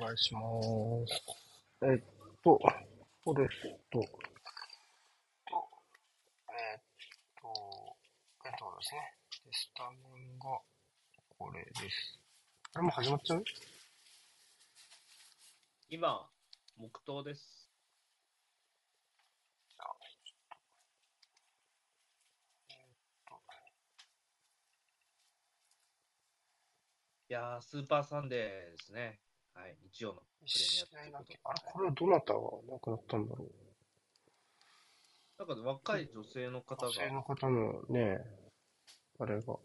お願いします。えっと、フォレストと、えっと、えっとですね。でスタメンがこれです。あれもう始まっちゃう？今、黙祷です。いやー、スーパーサンデーですね。はい、日曜のプレミアということで。あれこれはどなたが亡くなったんだろうなんか若い女性の方が女、性の方のね、あれが。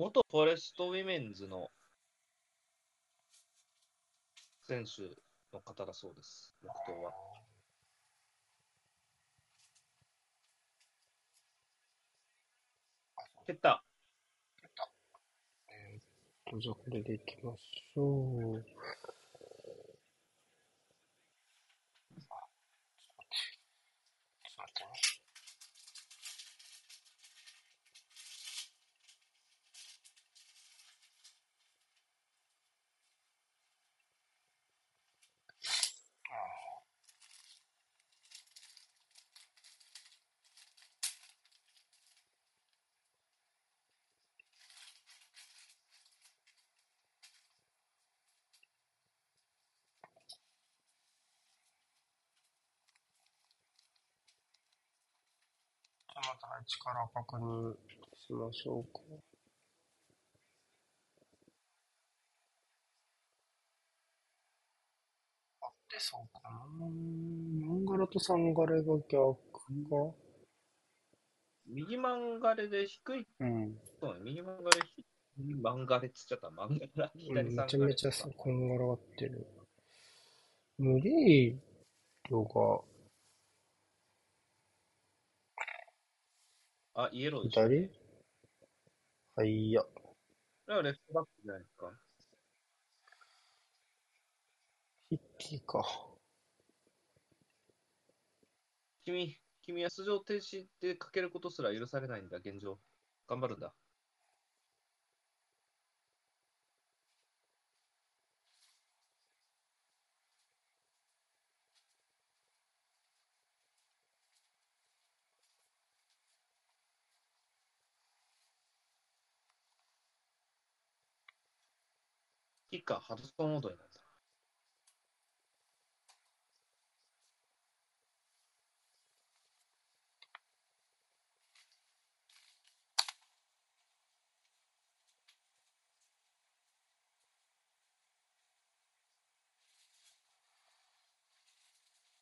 元フォレストウィメンズの選手の方だそうです、黙祷は。蹴った。えーっと、じゃあこれでいきましょう。あ、ちょっと待って。ちょっと待ってね。あじゃあまた一から確認しましょうか。あってそうかな。4ガラと3ガレが逆か。右マンガレで低い。うん。そうね、右マンガレ、右マンガレっつっちゃった。マンガラ、うん左めちゃサンガレめちゃさ、こんがらがってる。無理？量があ、イエローでした。左はい、いや。だからレフトバックじゃないですか。ヒッキーか。君、君は出場停止でかけることすら許されないんだ、現状。頑張るんだ。キッカー、ハドソン・オードイなんだ。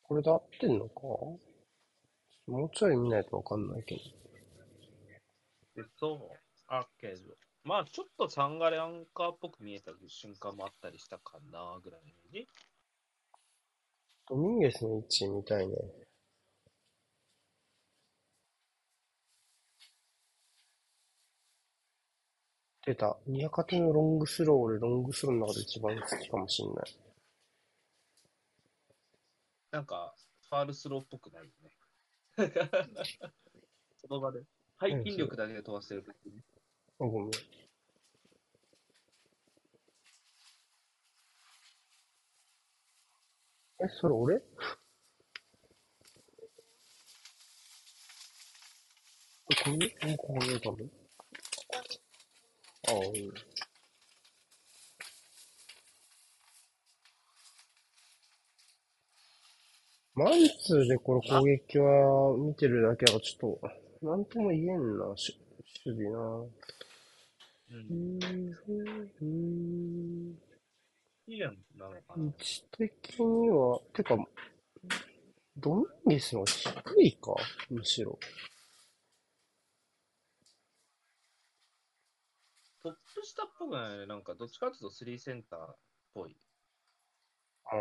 これで合ってんのか？もうちょい見ないとわかんないけど。で、そう、あけど、まあ、ちょっとサンガレアンカーっぽく見えた瞬間もあったりしたかな、ぐらいのイメージ。ドミンゲスの位置見たいね。出た。ニアカテのロングスロー、俺ロングスローの中で一番好きかもしんない。なんか、ファールスローっぽくないよね。その場で。背筋力だけで飛ばしてる時に。あ、ごめん。え、それ俺？えこれ、えここにたの？ああ、うん。マンツーでこれ攻撃は見てるだけだからちょっと、なんとも言えんな、し守備な。う。うんん、うん、いいやんなのか位な。置的には、てか、ドミンゲスの低いかむしろ。トップ下っぽくない？ね。なんか、どっちかっていうとスリーセンターっぽい。ああ、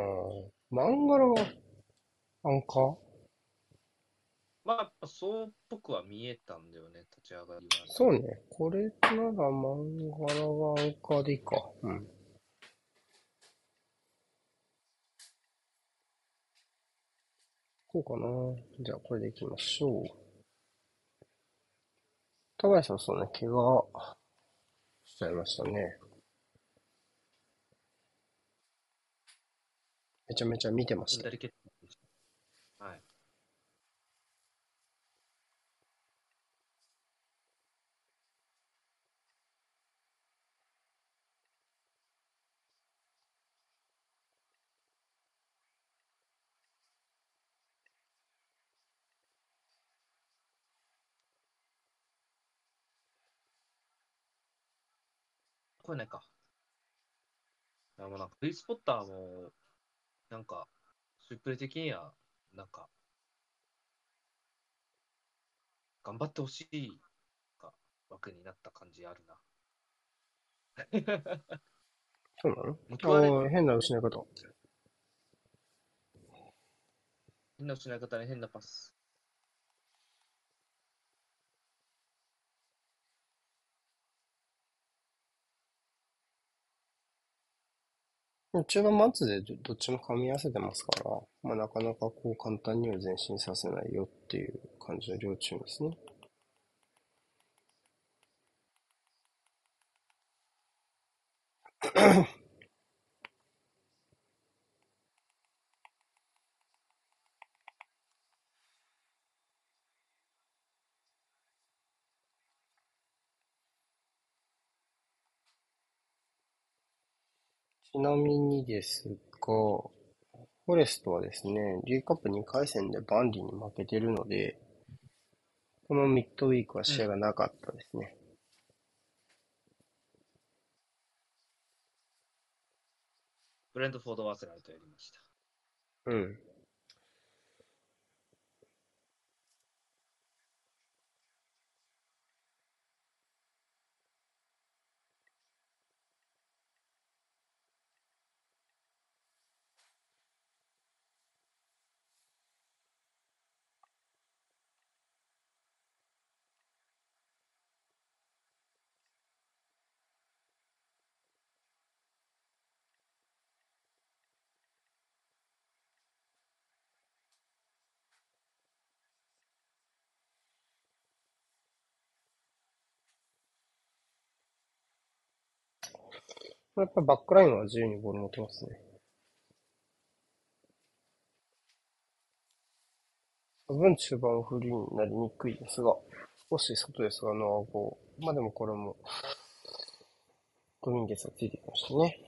マンガラは、アンカー？まあ、やっぱそうっぽくは見えたんだよね、立ち上がりは。そうね。これならマンガラがアンカーでいいか。うん。こうかな。じゃあ、これでいきましょう。高橋さん、そうね、怪我しちゃいましたね。めちゃめちゃ見てましたい。これないか。いやもうなんか、フリースポッターも、なんか、スリプレ的には、なんか、頑張ってほしいが枠になった感じあるな。そうなの？ああ、変な失い方。変な失い方に変なパス。中盤マッツでどどっちも噛み合わせてますから、まあ、なかなかこう簡単には前進させないよっていう感じの両チームですね。ちなみにですが、フォレストはですね、リーグカップ2回戦でバンリーに負けてるので、このミッドウィークは試合がなかったですね。ブレントフォード・ワーセラルとやりました。うん。やっぱバックラインは自由にボール持ってますね。その分中盤フリーになりにくいですが、少し外ですが、ノアゴー。まあでもこれも、ドミンゲスがついてきましたね。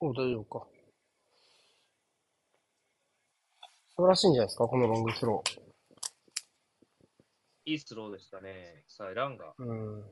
お、大丈夫か。素晴らしいんじゃないですか、このロングスローいいスローでしたね。さあ、ランが。うん。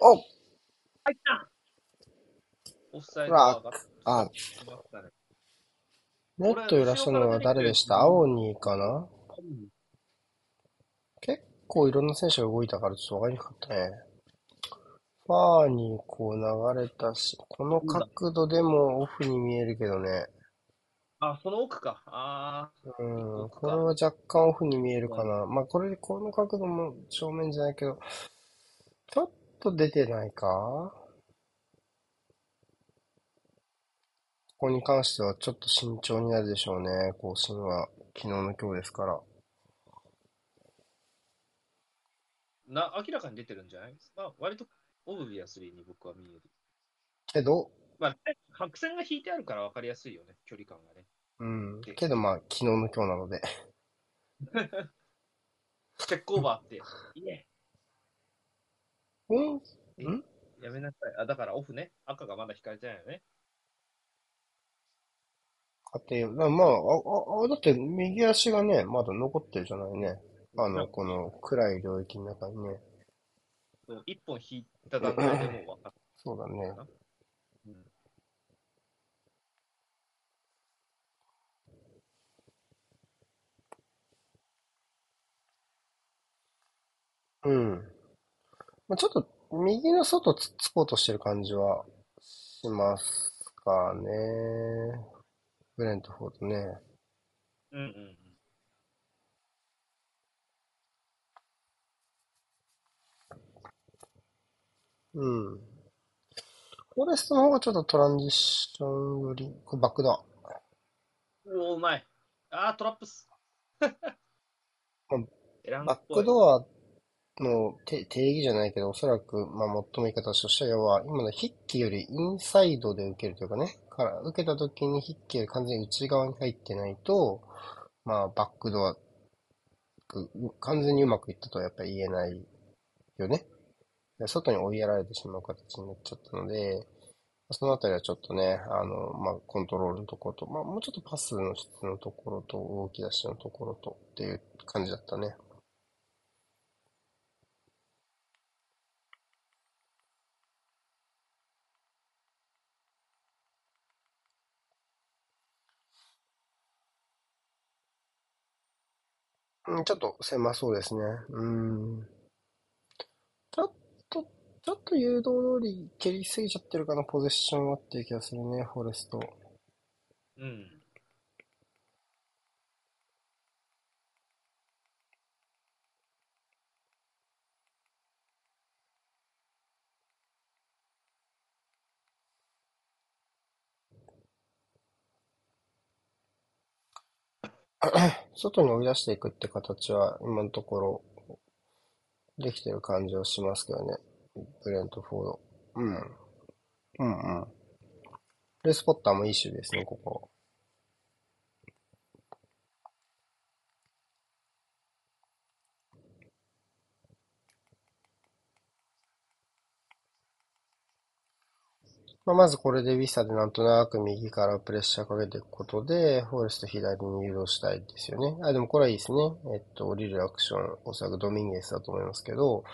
お入ったオフサイドがあ、来ましたね。ネット揺らしたのは誰でした？青にかな？結構いろんな選手が動いたからちょっとわかりにくかったね。ファーにこう流れたし、この角度でもオフに見えるけどね。あ、その奥か。ああ、うん。これは若干オフに見えるかな。まあ、これ、この角度も正面じゃないけど、ちょっと出てないか？ここに関してはちょっと慎重になるでしょうね、更新は。昨日の今日ですから。な、明らかに出てるんじゃないまあ、割とオブビアスリーに僕は見える。けど、まあ、白線が引いてあるから分かりやすいよね、距離感がね。うん。けどまあ、昨日の今日なので。チェックオーバーって、いえ、うん？やめなさい。あ、だからオフね。赤がまだ引かれてないよね。家庭、だまあ、あ、あ、だって右足がね、まだ残ってるじゃないね。あの、この暗い領域の中にね。そう一本引いた段階でもう分かっそうだね。た。うんうん。まあ、ちょっと右の外つつこうとしてる感じはしますかね。ブレントフォードね。うんうんうん。フォレストの方がちょっとトランジションより、これバックだ。うん。おお、うまい。あー、トラップス。バックドアの定定義じゃないけど、おそらく、まあ、最も言い方としては、要は、今の筆記よりインサイドで受けるというかね、から、受けた時に筆記より完全に内側に入ってないと、まあ、バックドア、完全にうまくいったとはやっぱり言えないよね。外に追いやられてしまう形になっちゃったので、そのあたりはちょっとね、あの、まあ、コントロールのところと、まあ、もうちょっとパスの質のところと、動き出しのところとっていう感じだったね。ちょっと狭そうですね。うん。ちょっと、ちょっと誘導通り蹴りすぎちゃってるかな、ポゼッションはっていう気がするね、フォレスト。うん。外に追い出していくって形は今のところできてる感じはしますけどね。ブレントフォード。うん。うんうん。レスポッターもいい種ですね、ここ。まあ、まずこれでウィサでなんとなく右からプレッシャーかけていくことで、フォレスト左に誘導したいですよね。あ、でもこれはいいですね。えっと、降りるアクション、おそらくドミンゲスだと思いますけど、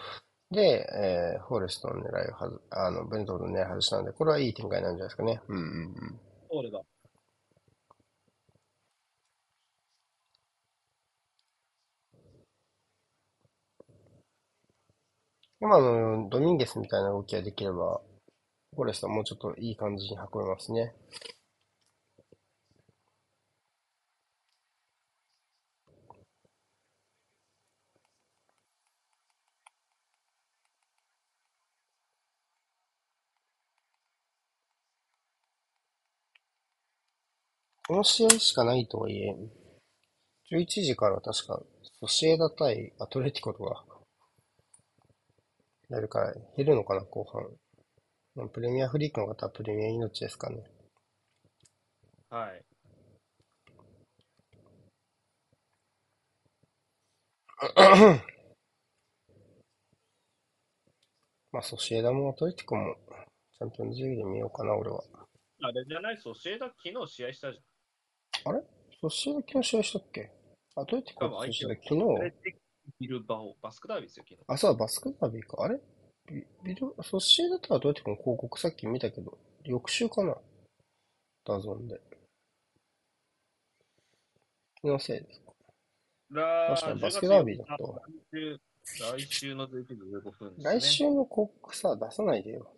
で、えーフォレストの狙いをはず、あの、ベントの狙い外したので、これはいい展開なんじゃないですかね。うんうんうん。通れば。今のドミンゲスみたいな動きができれば、フォレストはもうちょっといい感じに運べますね。この試合しかないとはいえ、11時から確か、ソシエダ対アトレティコとか、やるから減るのかな、後半。まあプレミアフリークの方はプレミア命ですかね。はい。まあ、ソシエダもアトレティコも、チャンピオンズリーグで見ようかな、俺は。あれじゃない、ソシエダ昨日試合したじソシエダ昨日試合したっけ？アトレティコとソシエダ昨ゃん。あれ日でビルバオ、バスクダービーですよ、昨日。あ、そうだ、バスクダービーか。あれ？ビビデオ、ソシエダとアトレティコの広告さっき見たけど、翌週かなダゾンで。気のせいですか。ら確かにバスケダービーだったわ来週、の11時15分ですね。来週の広告さ、出さないでよ。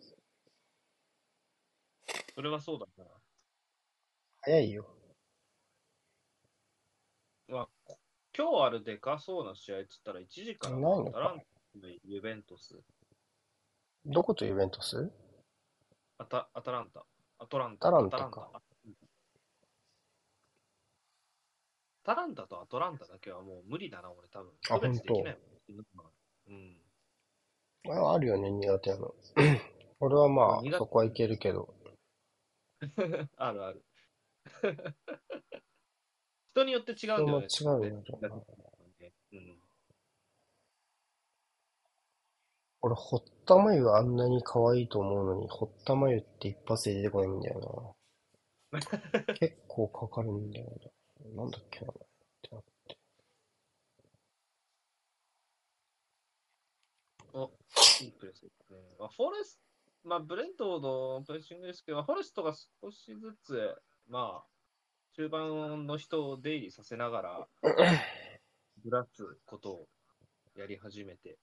それはそうだな。早いよ。今日あるでかそうな試合っつったら1時からないのかアタランタのユベントス、どことユベントスアタアタランタ、アトランタ、アタランタかアタランタとアトランタだけはもう無理だな、俺多分。あ区別できないもんうん。ああるよね、苦手なの。俺はまあ、そこはいけるけど。あるある。人によって違うんだよね。違うよねうん。俺、堀田真由あんなに可愛いと思うのに、堀田真由って一発で出てこないんだよな。結構かかるんだよな。なんだっけな。ってなってお、いいプレスですね。まあ、フォレスまあ、ブレントのプレッシングですけど、フォレストが少しずつ、まあ、中盤の人を出入りさせながら、ずらすことをやり始めて、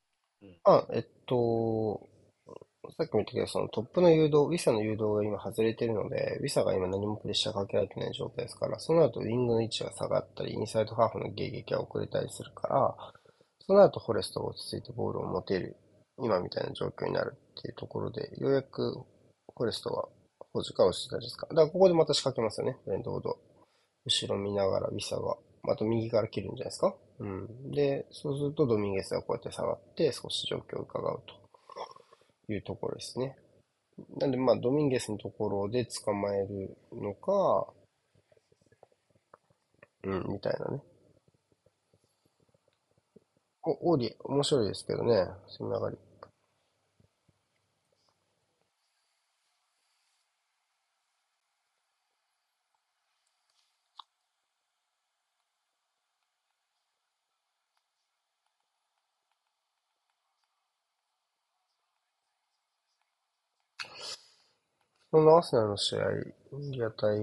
あ、えっと、さっきも言ったけど、そのトップの誘導、ウィサの誘導が今外れてるので、ウィサが今何もプレッシャーかけられてない状態ですから、その後ウィングの位置が下がったり、インサイドハーフの迎撃が遅れたりするから、その後フォレストが落ち着いてボールを持てる、今みたいな状況になるっていうところで、ようやくフォレストが保持か落ちたですか。だからここでまた仕掛けますよね、ブレンドほど。後ろ見ながらウィサが、また右から切るんじゃないですか。うん。で、そうするとドミンゲスがこうやって下がって少し状況を伺うというところですね。なんでまあドミンゲスのところで捕まえるのか、うん、みたいなね。お、オーディ、面白いですけどね、その流れ。そのアーセナルの試合、リアタイ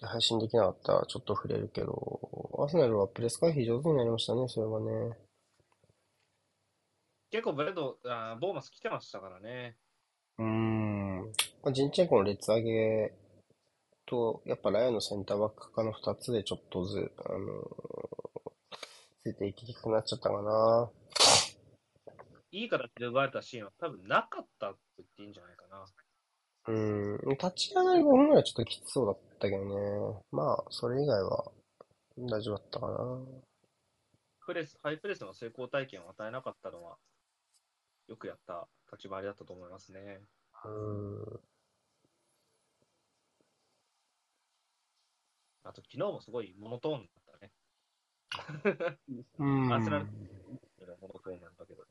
で配信できなかったらちょっと触れるけど、アーセナルはプレス回避上手になりましたね、それはね。結構ブレンド、あーボーマス来てましたからね。うーん。まあジンチェンコの列上げと、やっぱライアンのセンターバック化の二つでちょっとず、あのついていきにくくなっちゃったかな。いい形で奪われたシーンは多分なかったって言っていいんじゃないかな。うーん。立ち上がり5分ぐらいちょっときつそうだったけどね。まあ、それ以外は大丈夫だったかな。プレス、ハイプレスの成功体験を与えなかったのは、よくやった立ち回りだったと思いますね。うーん。あと、昨日もすごいモノトーンだったね。うーん。アーセナルモノトーンなんだけど。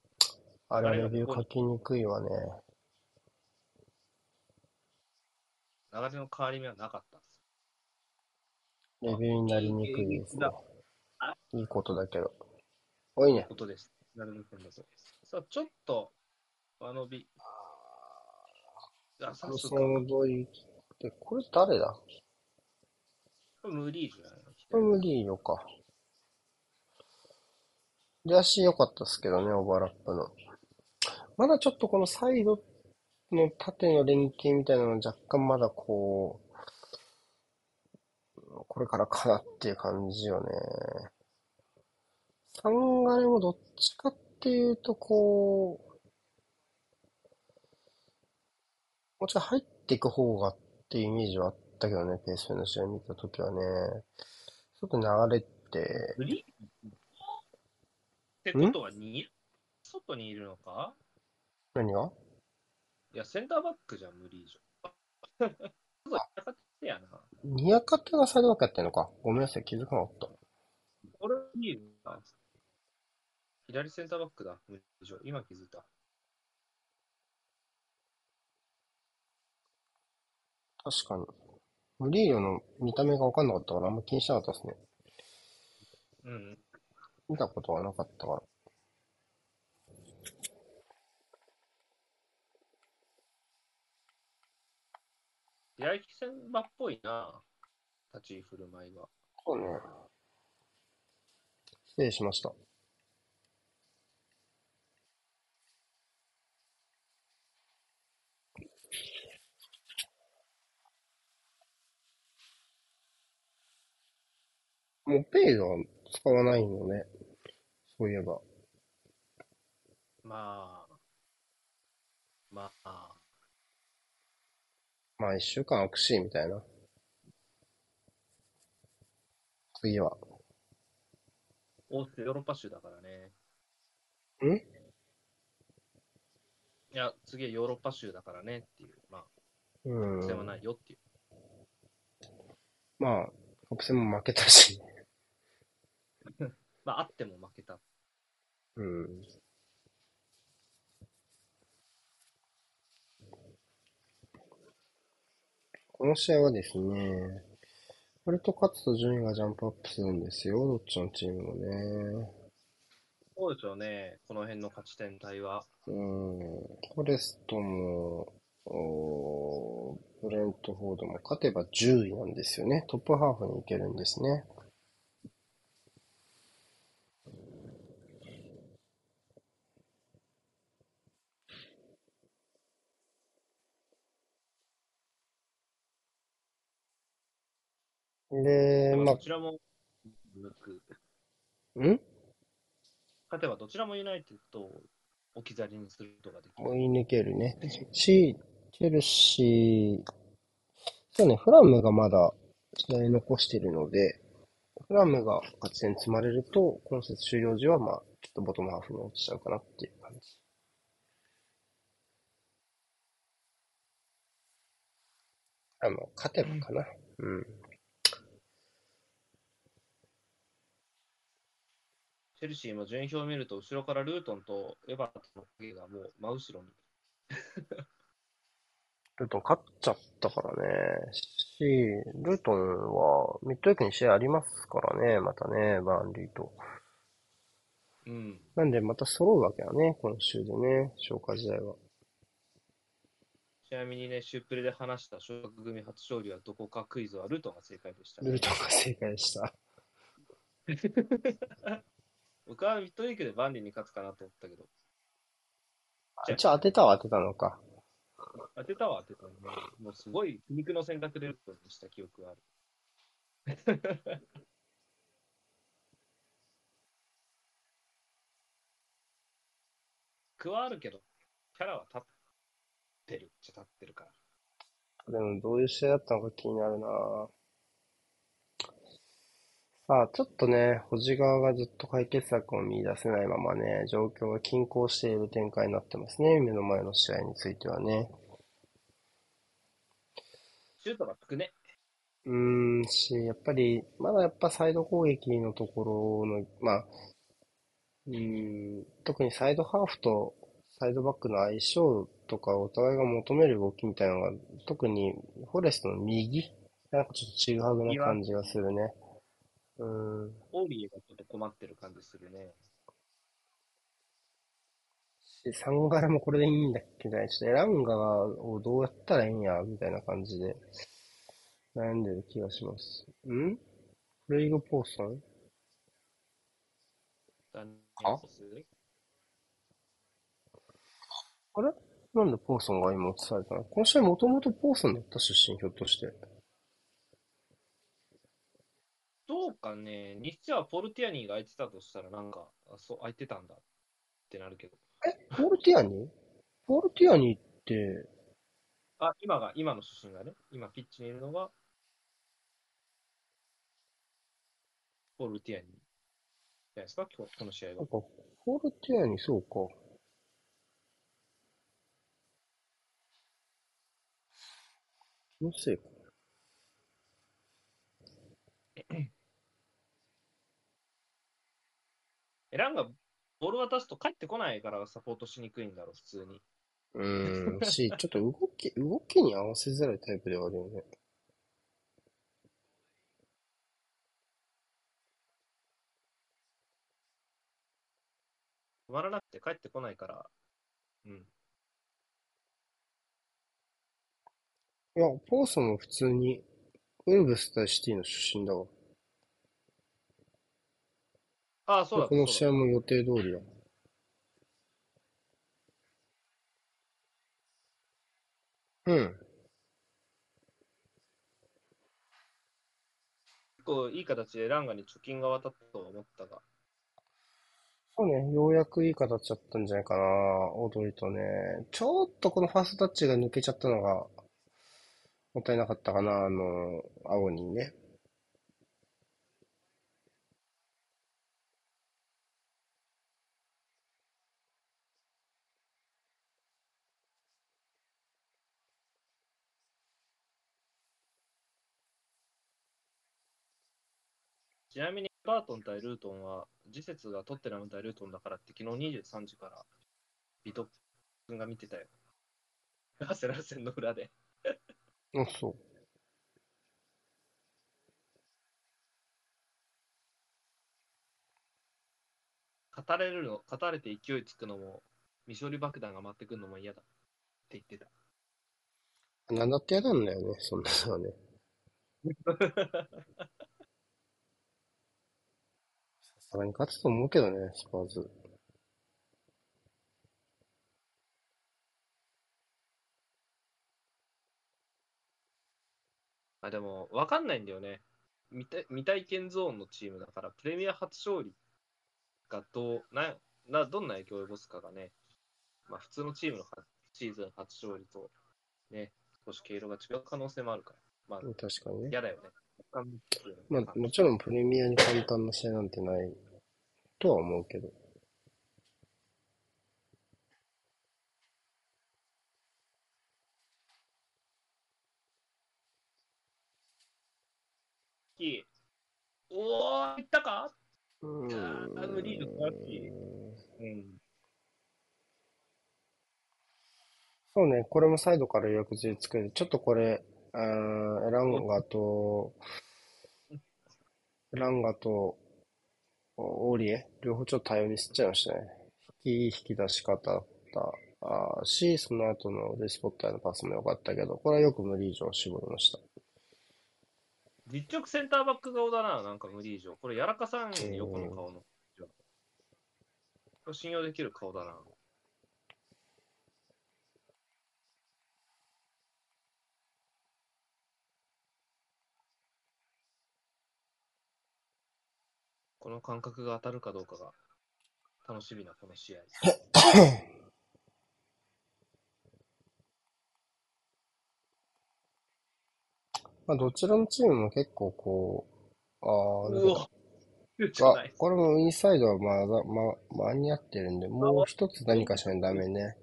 あれ、レビュー書きにくいわね。流れの変わり目はなかったんですレビューになりにくいですねだ。いいことだけど。多いね。ことです。なるほど。さあ、ちょっと、間延び。あ、さすが。で、これ誰だ？無理じゃないこれ無理よか。出足良かったですけどね、オーバーラップの。まだちょっとこのサイドの縦の連携みたいなの若干まだこう、これからかなっていう感じよね。サンガレもどっちかっていうとこう、もうちょい入っていく方がっていうイメージはあったけどね、ペースの試合見たときはね。ちょっと流れて、無理ってことはに、外にいるのか？何が？いや、センターバックじゃ無理じゃん。そうやってやな。ニアカテがサイドバックやってんのか。ごめんなさい、気づかなかった。これいいな。左センターバックだ。無理じゃん今気づいた。確かに。ムリーヨの見た目が分かんなかったからあんま気にしなかったですね。うん。見たことはなかったから。左利き戦馬っぽいな。立ち振る舞いが。そうね。失礼しました。もうペイが使わないのね。そういえば。まあ、まあ、まあ一週間空くし、みたいな。次は。オーストヨーロッパ州だからね。ん？いや、次はヨーロッパ州だからねっていう。まあ、うん国。戦はないよっていう。まあ、カップ戦も負けたし。まあ、あっても負けた。うん。この試合はですね、割と勝つと順位がジャンプアップするんですよ、どっちのチームもね。そうでしょうね、この辺の勝ち点帯は。うん。フォレストも、おーブレントフォードも勝てば10位なんですよね。トップハーフに行けるんですね。で、まどちらも抜く。あ、ん勝てばどちらもユナイテッドを置き去りにすることができる。追い抜けるね。し、チェルシー、そうね、フラムがまだ試合残してるので、フラムが勝ち点積まれると、今節終了時は、まあ、ちょっとボトムハーフに落ちちゃうかなっていう感じ。あの、勝てばかな。うん。チェルシーも順位表を見ると、後ろからルートンとエバートンの影がもう真後ろに。ルートン勝っちゃったからね。し、ルートンはミッドウィークに試合ありますからね、またね、バーンリーと。うん。なんでまた揃うわけだね、今週でね、消化試合は。ちなみにね、シュープレで話した昇格組初勝利はどこかクイズはルートンが正解でした、ルートンが正解した。僕はミッドウィークでバンリーに勝つかなと思ったけど、あ一応当てたは当てたのか。当てたわ当てたね。もうすごい肉の選択でルートンにした記憶がある。区はあるけど、キャラは立ってるっちゃ立ってるから。でもどういう試合だったのか気になるなさあ、ちょっとね、保持側がずっと解決策を見出せないままね、状況が均衡している展開になってますね。目の前の試合についてはね。シュートがつくね。うーんし、やっぱり、まだやっぱサイド攻撃のところの、まあ、うーん、特にサイドハーフとサイドバックの相性とかお互いが求める動きみたいなのが、特にフォレストの右なんかちょっとちぐはぐな感じがするね。うーん。オーリーがちょっと困ってる感じするね。し、サンガラもこれでいいんだっけね。ちょっとエランガをどうやったらいいんや、みたいな感じで悩んでる気がします。ん？フレイグ・ポーソン？あスあれ？なんでポーソンが今映されたの？この試合もともとポーソンだった出身、ひょっとして。どうかね、日中はポルティアニーが空いてたとしたら、なんか、あそう、空いてたんだってなるけど。ポルティアニポルティアニって、あ、今が、今の出身がね、今ピッチにいるのが、ポルティアニー。じゃないですか、今日、この試合はなん。か、ポルティアニそうか。気のせいか。ランがボール渡すと帰ってこないからサポートしにくいんだろう、普通に。うーん、し、ちょっと動き、動きに合わせづらいタイプではあるよね。止まらなくて帰ってこないから、うん。いや、ポーソンも普通に、ウルブス対シティの出身だわ。ああ、そうだこの試合も予定通りだ。うん。構いい形でランガに貯金が渡ったと思ったが、そうね、ようやくいい形だったんじゃないかな、オドリとね。ちょっとこのファーストタッチが抜けちゃったのが、もったいなかったかな、あの、青にね。ちなみにバートン対ルートンは、次節がトッテナム対ルートンだからって、昨日23時からビト君が見てたよ。アーセナル戦の裏で。うん、そう。語れるの、語れて勢いつくのも、未処理爆弾が待ってくるのも嫌だって言ってた。なんだって嫌なんだよね、そんなのはね。さすがに勝つと思うけどね、スパーズ。あでも、わかんないんだよね。未体未体験ゾーンのチームだから、プレミア初勝利がどうななどんな影響を及ぼすかがね、まあ、普通のチームのはシーズン初勝利と、ね、少し毛色が違う可能性もあるから、まあ、確かにね。嫌だよね。まあ、もちろんプレミアに簡単な試合なんてないとは思うけど。おー、いったか？うーん。あのリード素晴らしいうん。そうね、これもサイドから予約で作る。ちょっとこれ、あランガと、エランガと、オーリエ、両方ちょっと対応ミスっちゃいましたね。引き、引き出し方だったあーし、その後のレスポッターのパスも良かったけど、これはよく無理以上絞りました。実直センターバック顔だな、なんか無理以上。これ、やらかさん横の顔の。信用できる顔だな。この感覚が当たるかどうかが楽しみなこの試合。まあ、どちらのチームも結構こう、ああ、うわあ、これもインサイドはまだ、ま、間に合ってるんで、もう一つ何かしないとダメね。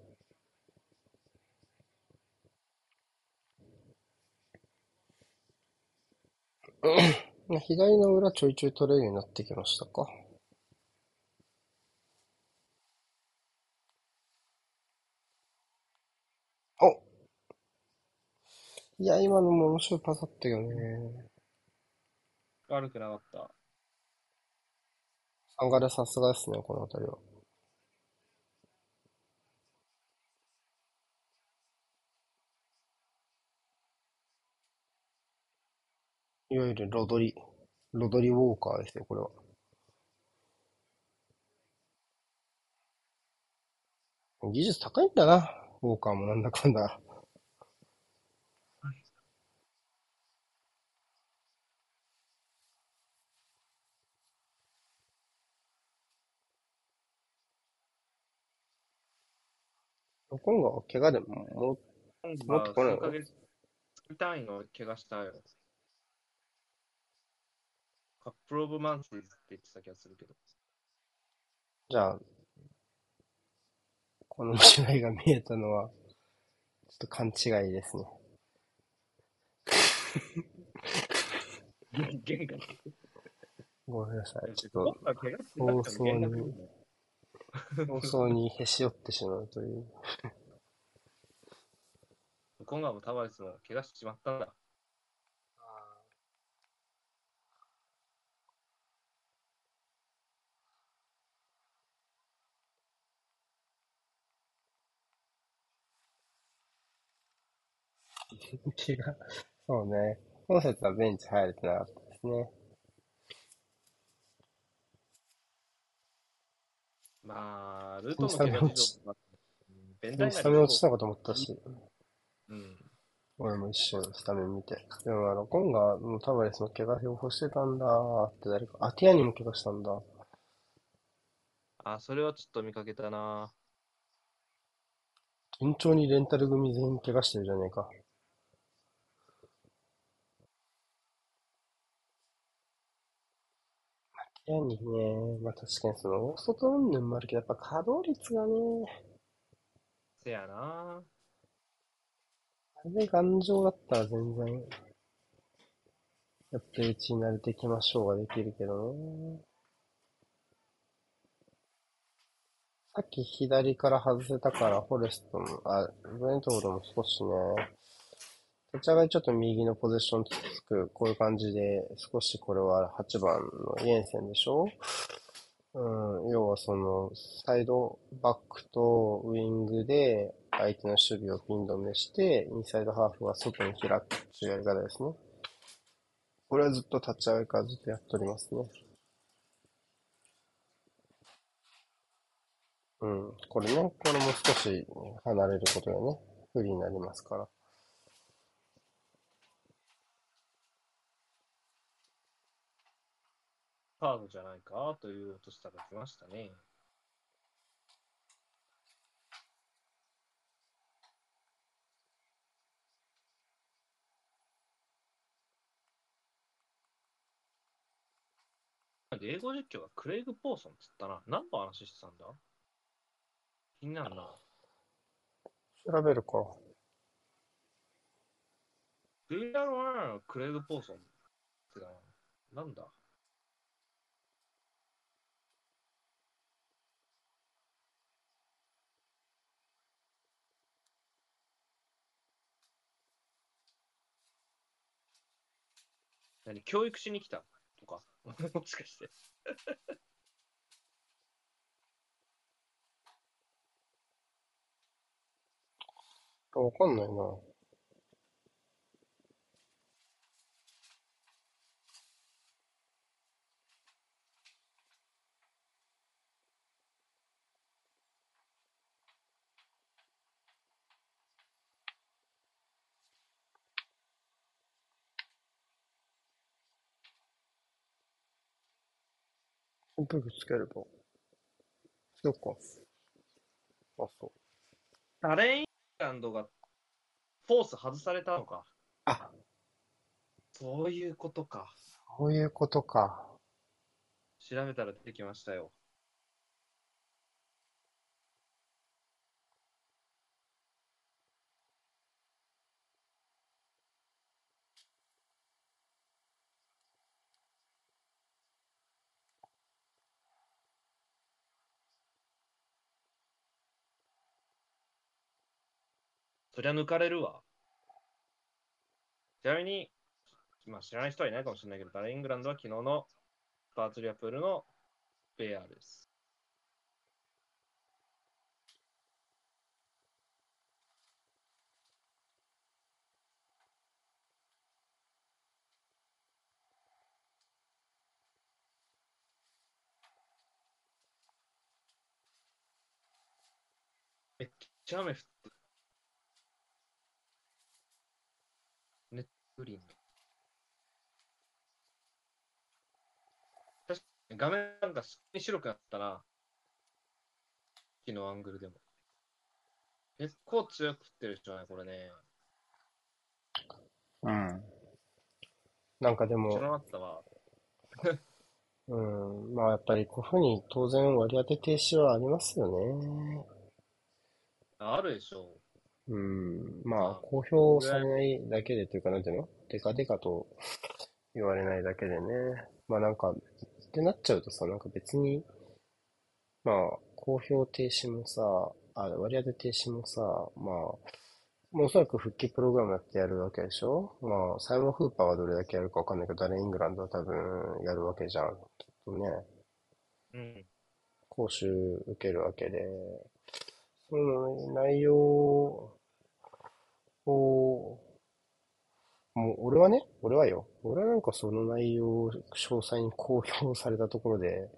うん左の裏ちょいちょい取れるようになってきましたか。おいや、今のも面白いパスだったけどね。悪くなかった。サンガレさすがですね、この辺りは。いわゆるロドリ、ロドリウォーカーですよ、これは。技術高いんだな、ウォーカーもなんだかんだ。今後は怪我でも、ももっと来ないの？数ヶ月単位の怪我したよ。カップルオブマンスって言ってた気がするけど。じゃあ、この違いが見えたのは、ちょっと勘違いですね。玄 関ごめんなさい。ちょっ僕は怪我してなくても玄関放と、放送にへし折ってしまうという。今後もタバレスも怪我してしまったんだ。違う。そうね。今節はベンチ入れてなかったですね。まあ、ルートの怪我事情とか、ベンダイナスタメン落ちたかと思ったし。うん。俺も一緒にスタメン見て。でもあの、コンガのタバレスの怪我予報してたんだーって誰か、アティアにも怪我したんだ。あ、それはちょっと見かけたな。順調にレンタル組全員怪我してるじゃねえか。アティアにね、まあ確かにその、大外云々もあるけど、やっぱ稼働率がね、せやな。あれで頑丈だったら全然、やってるうちに慣れていきましょうができるけどね。さっき左から外せたから、フォレストも、あ、ブレントフォードも少しね、立ち上がりちょっと右のポゼッションつく、こういう感じで、少しこれは8番のイエンセンでしょうん、要はその、サイドバックとウィングで相手の守備をピン止めして、インサイドハーフは外に開くというやり方ですね。これはずっと立ち上がりからずっとやっておりますね。うん、これね、これも少し離れることでね、不利になりますから。カードじゃないか？という落としたが来ましたね。英語実況がクレイグ・ポーソンっつったな。何の話してたんだ？気になるな。調べるか。クリアルワーのクレイグ・ポーソンってな。なんだ？何教育しに来たとか もしかして。わかんないな。扇風機つければ。つけよっか。あ、そう。ダレン・イングランドがフォース外されたのか。あ、そういうことか。そういうことか。調べたら出てきましたよ。そりゃ抜かれるわ。ちなみに、まあ、知らない人はいないかもしれないけど、ダレン・イングランドは昨日のバーツリアプールの PR です。めっちゃ雨降ってる。ネットグリーン。確かに画面なんかすっごい白くなったな。昨日アングルでも。結構強く降ってるでしょうね、これね。うん。なんかでも、知らなかったわ。うん、まあやっぱりこういうふうに当然割り当て停止はありますよね。あるでしょうん、まあ公表されないだけでというか、なんていうの？デカデカと言われないだけでね。まあなんか、ってなっちゃうとさ、なんか別に、まあ公表停止もさ、あ、割り当て停止もさ、まあ、もうおそらく復帰プログラムやってやるわけでしょ？まあ、サイモン・フーパーはどれだけやるかわかんないけど、誰イングランドは多分やるわけじゃん。きっとね。う。うん。講習受けるわけで、その内容を、もう俺はね、俺はよ、俺はなんかその内容を詳細に公表されたところで、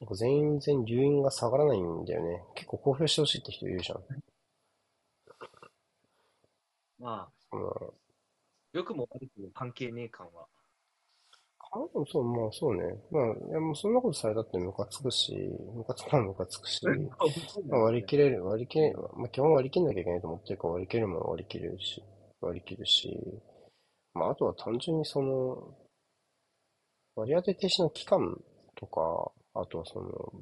なんか全然留飲が下がらないんだよね。結構公表してほしいって人いるじゃん。まあ、その、よくも悪くも関係ねえ感は。かそう、まあそうね。まあ、いやもうそんなことされたってムカつくし、ムカつくのはムカつくし、まあ割り切れる、割り切れる、まあ基本割り切んなきゃいけないと思ってるから割り切れるものは割り切れるし、割り切るし、まああとは単純にその、割り当て停止の期間とか、あとはその、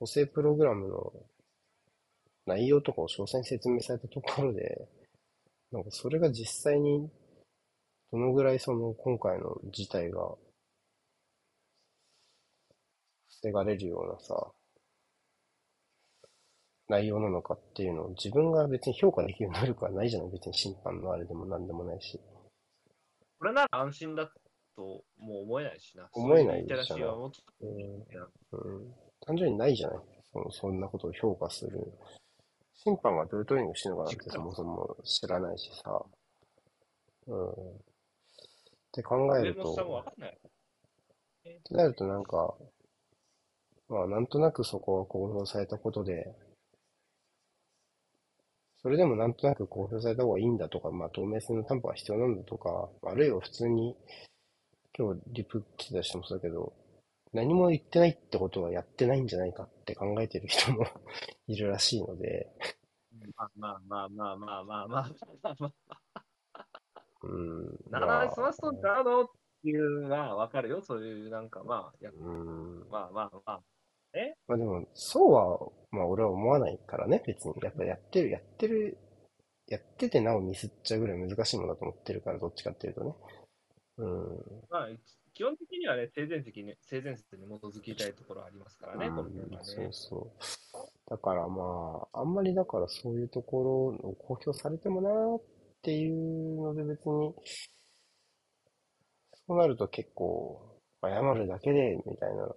補正プログラムの内容とかを詳細に説明されたところで、なんかそれが実際にどのぐらいその今回の事態が防がれるようなさ、内容なのかっていうのを自分が別に評価できる能力はないじゃない別に審判のあれでも何でもないし。これなら安心だともう思えないしな。思えないじゃない。うん、単純にないじゃないそのそんなことを評価する。審判がどういうトレーニングしてるのかなんてそもそも知らないしさ。うん。って考えると、ってなるとなんか、まあなんとなくそこが公表されたことで、それでもなんとなく公表された方がいいんだとか、まあ透明性の担保が必要なんだとか、あるいは普通に、今日リプ来てた人もそうだけど、何も言ってないってことはやってないんじゃないかって考えてる人も いるらしいのでまあまあまあまあまあまあまあまあ。うん。なかなか済まとんちゃうのっていうのはわかるよ。そういうなんかまあ、やうん。まあまあまあ。えまあでも、そうは、まあ俺は思わないからね、別に。やっぱやってる、やってる、やっててなおミスっちゃうぐらい難しいものだと思ってるから、どっちかっていうとね。うん。まあ、基本的にはね、性善説に、性善説に基づきたいところありますからね、うん、この辺はね。そうそう。だからまあ、あんまりだからそういうところを公表されてもなーっていうので別に、そうなると結構、謝るだけで、みたいな、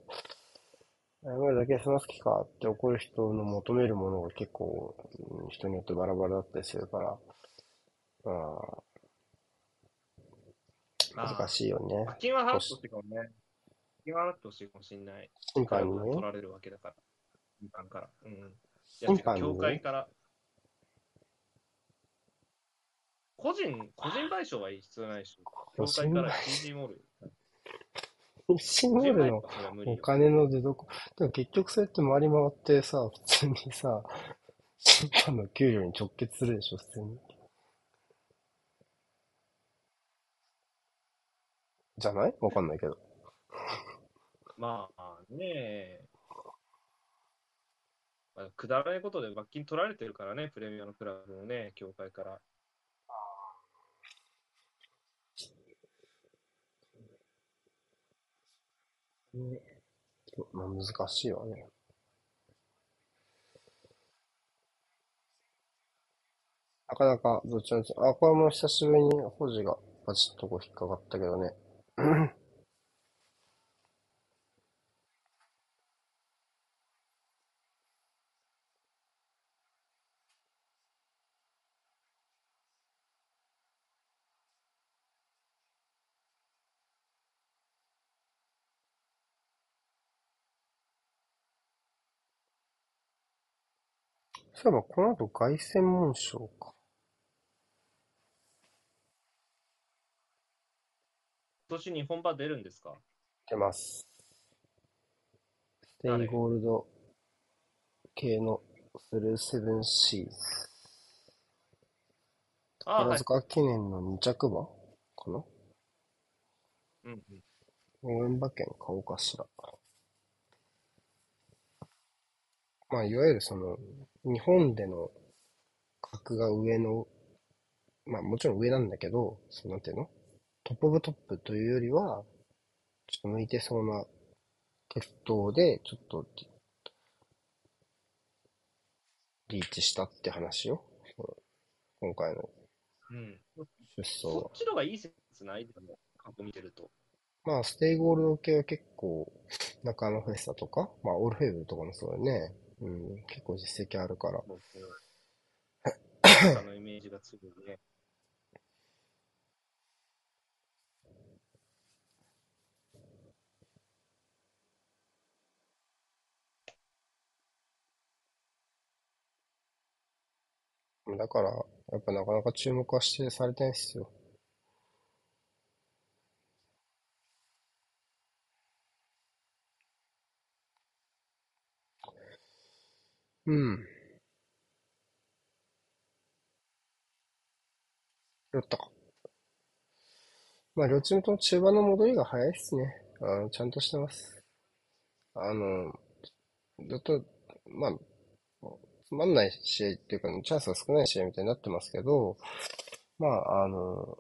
謝るだけで済ます気かって怒る人の求めるものが結構、人によってバラバラだったりするから、まあ、難しいよね。罰金は払ってほしいかもね。罰金は払ってほしいかもしれない。審判にね。取られるわけだから。審判から。うん。審判に、ね。協会から。個人、個人賠償は必要ないし、協会から CG モール。ールのお金の出どこ、でも結局そうやって回り回ってさ、普通にさ、審判の給料に直結するでしょ、普通に。じゃない？わかんないけど。まあねまあ、くだらないことで罰金取られてるからね、プレミアのクラブのね、協会から。まあ、難しいわね。なかなかどっちらにあ、これも久しぶりに保持がパチッとこう引っかかったけどね。そういえば、この後凱旋門賞か。今年日本版出るんですか？出ます。ステイゴールド系のスルーセブンシーズ。ああ、宝塚記念の2着馬かな？うんうん。応援馬券買おうかしら。まあ、いわゆるその、日本での格が上の、まあもちろん上なんだけど、そのなんていうの？ top of top というよりは、ちょっと向いてそうな血統で、ちょっと、リーチしたって話よ。今回の出走は。そっちの方がいい説ない？でも、過去見てると。まあ、ステイゴールド系は結構、ナカヤマフェスタとか、まあ、オルフェーヴルとかもそうだよね。うん、結構実績あるから。僕、のイメージが強いね。だから、やっぱなかなか注目はしてされてないですよ。うん。やったか。まあ、両チームとも中盤の戻りが早いっすね。あの、ちゃんとしてます。あの、ずっと、まあ、つまんない試合っていうか、チャンスが少ない試合みたいになってますけど、まあ、あの、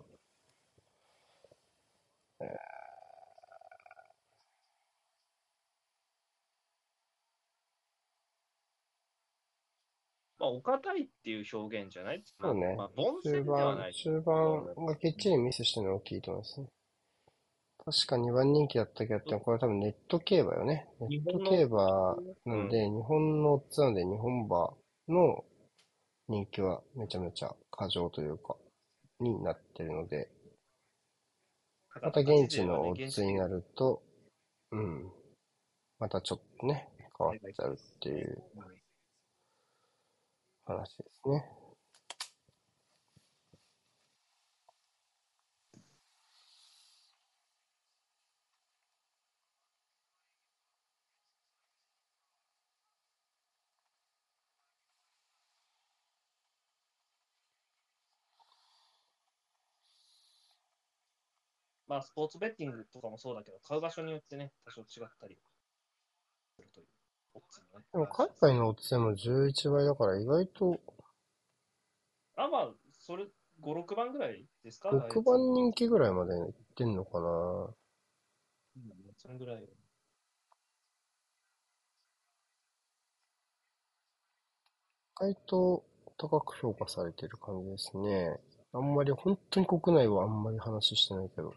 まあ、お堅いっていう表現じゃない？そうね。まあ、凡中戦ではな盤、い。中盤がきっちりミスしてるのが大きいと思いますね。確か2番人気だったけど、これ多分ネット競馬よね。ネット競馬なんで、日本のオッズなんで日本馬の人気はめちゃめちゃ過剰というか、になってるので、また現地のオッズになると、うん、またちょっとね、変わっちゃうっていう話ですね。まあ、スポーツベッティングとかもそうだけど、買う場所によってね、多少違ったりするという。でも海外のオッズでも11倍だから意外と。あ、まあ、それ、5、6番ぐらいですか ?6 番人気ぐらいまでいってんのかなうん、そのぐらい。意外と高く評価されてる感じですね。あんまり、本当に国内はあんまり話してないけど。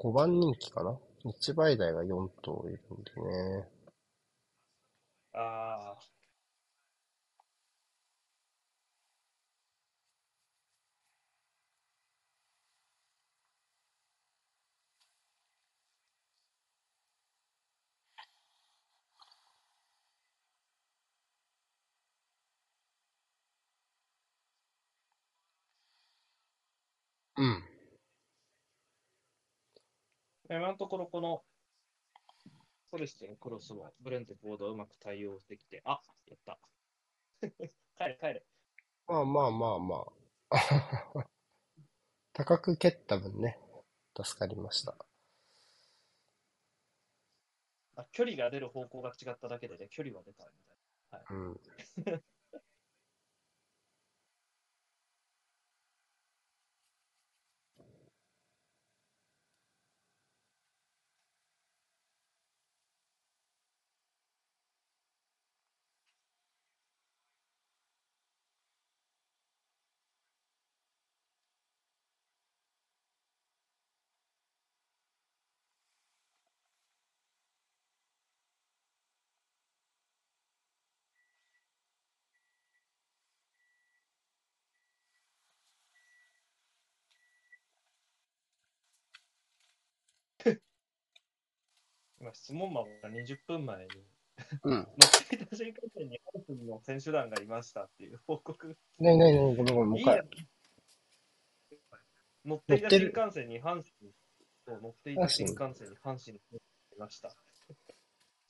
5番人気かな ?1 倍台が4頭いるんでね。ああ。うん。今のところこのフォレストのクロスもブレントボードうまく対応できて、あやった。帰れ帰れ。まあまあまあまあ。高く蹴った分ね、助かりました。あ距離が出る方向が違っただけでね、距離は出たみたいな。はい、うん 今、質問マンが20分前に、うん。乗っていた新幹線にハンスの選手団がいましたっていう報告。ないないない、ごめんごめん、もう一回。乗っていた新幹線に阪神、乗っていた新幹線に阪神がいました。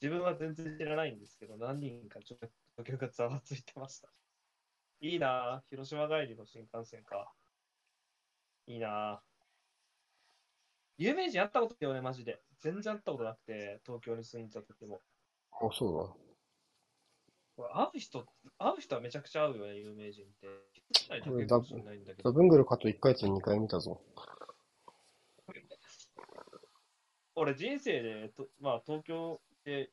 自分は全然知らないんですけど、何人かちょっと東京がざわついてました。いいなぁ、広島帰りの新幹線か。いいなぁ。有名人会ったことないよね、マジで。全然会ったことなくて、東京に住んでた時も。あ、そうだ。会う人、会う人はめちゃくちゃ会うよね、有名人って。俺ダダブングルかと1回と2回見たぞ。俺人生でと、まあ東京で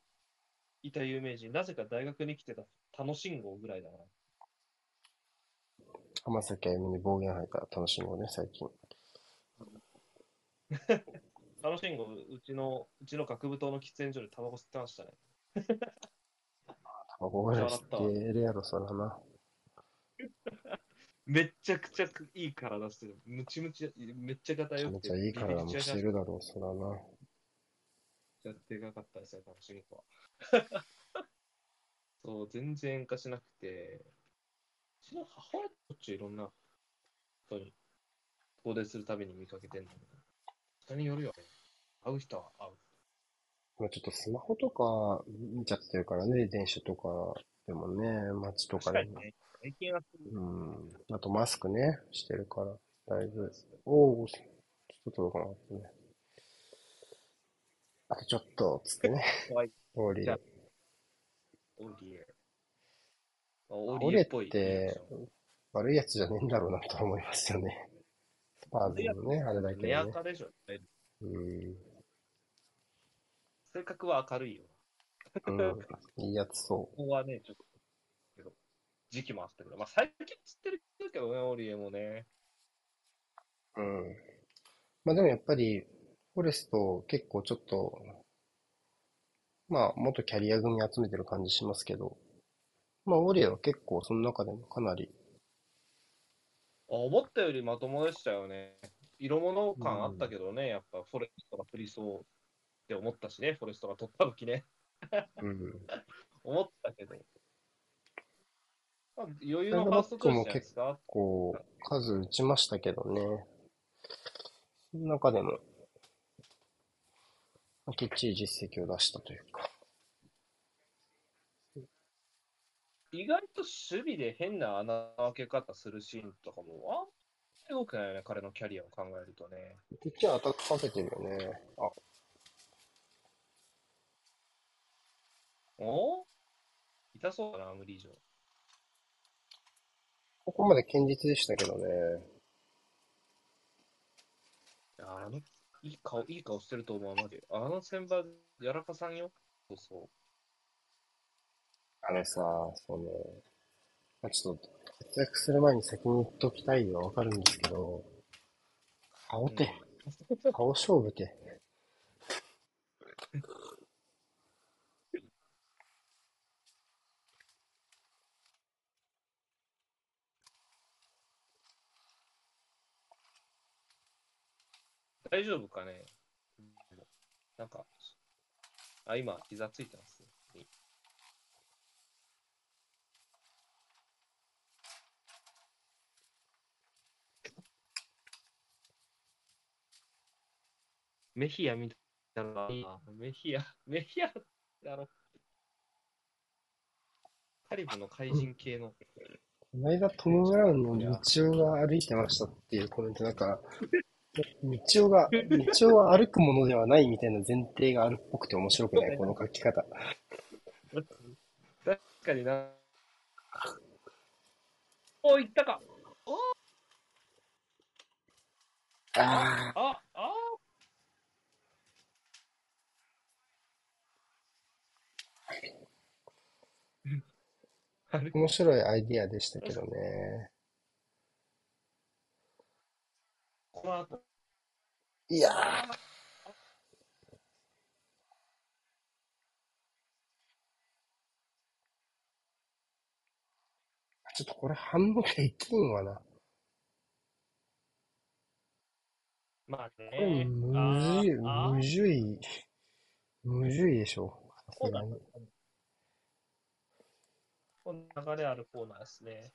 いた有名人、なぜか大学に来てた楽しんごぐらいだな。浜崎あゆみに暴言吐いた楽しんごね、最近。楽しんご、うちの、うちの学部棟の喫煙所でタバコ吸ってましたね。タバコぐらい吸ってるやろ、そらな。めちゃくちゃいい体してる。ムチムチ、めっちゃ硬よくて。めちゃいい体もしてるだろう、そらな。やってでかかったですよ、楽しみは。そう、全然演歌しなくて、ちの母親とっちゅういろんな人に遠出するたびに見かけてんの。人によるよね。会う人は会う。まあちょっとスマホとか見ちゃってるからね、電車とかでもね、街とかでも。確かにね。最近はうん。あとマスクね、してるから、だいぶ。おお、ちょっと届かなかったね。あとちょっと、つってね、怖い。オーリーじゃあ。オーリエ。オーリエっぽいリアクて。悪いやつじゃねえんだろうなと思いますよね。スパーズのね、あれだけレア。カでしょ。うん。性格は明るいよ。うん。いいやつそここはね、ちょっと、けど、時期もあったけど、まあ最近知ってるけどね、オーリエもね。う。うん。まあでもやっぱり、フォレスト結構ちょっと、まあ、元キャリア組集めてる感じしますけど、まあ、オーリエは結構その中でもかなり、あ思ったよりまともでしたよね。色物感あったけどね、やっぱフォレストが振りそうって思ったしね、フォレストが取った時ね。うん。思ったけど。まあ、余裕のファーストチョイスじゃないですか。こう、数打ちましたけどね。その中でも、まあきっちり実績を出したというか。意外と守備で変な穴開け方するシーンとかも、あんまり多くないよね、彼のキャリアを考えるとね。きっちりアタックかけてるよね。あ、お？痛そうだな、無理以上。ここまで堅実でしたけどね。いやあの、いい顔、いい顔してると思う、マジ。あの先輩、やらかさんよ。そうそう。あのさ、その、まあ、ちょっと、活躍する前に先に言っときたいのはわかるんですけど、顔て、顔勝負て。大丈夫かね？なんか、あ、今、膝ついてます。メヒアみたいなメヒア、メヒアだろ。カリブの怪人系の。この間トム・ブラウンの道夫が歩いてましたっていうコメントなんか、道夫が、道夫は歩くものではないみたいな前提があるっぽくて面白くないこの書き方。確かにな。お、行ったか。おああ、あああ、面白いアイディアでしたけどね。この後。いやー、ちょっとこれ反応できんわな。まあこれね。むあずい、ーあーむずい、むずいでしょ。さそうだすがに。この流れあるコーナーですね。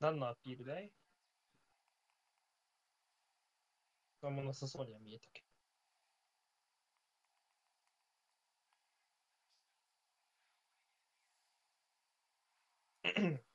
何のアピールだい？なんもなさそうには見えたけは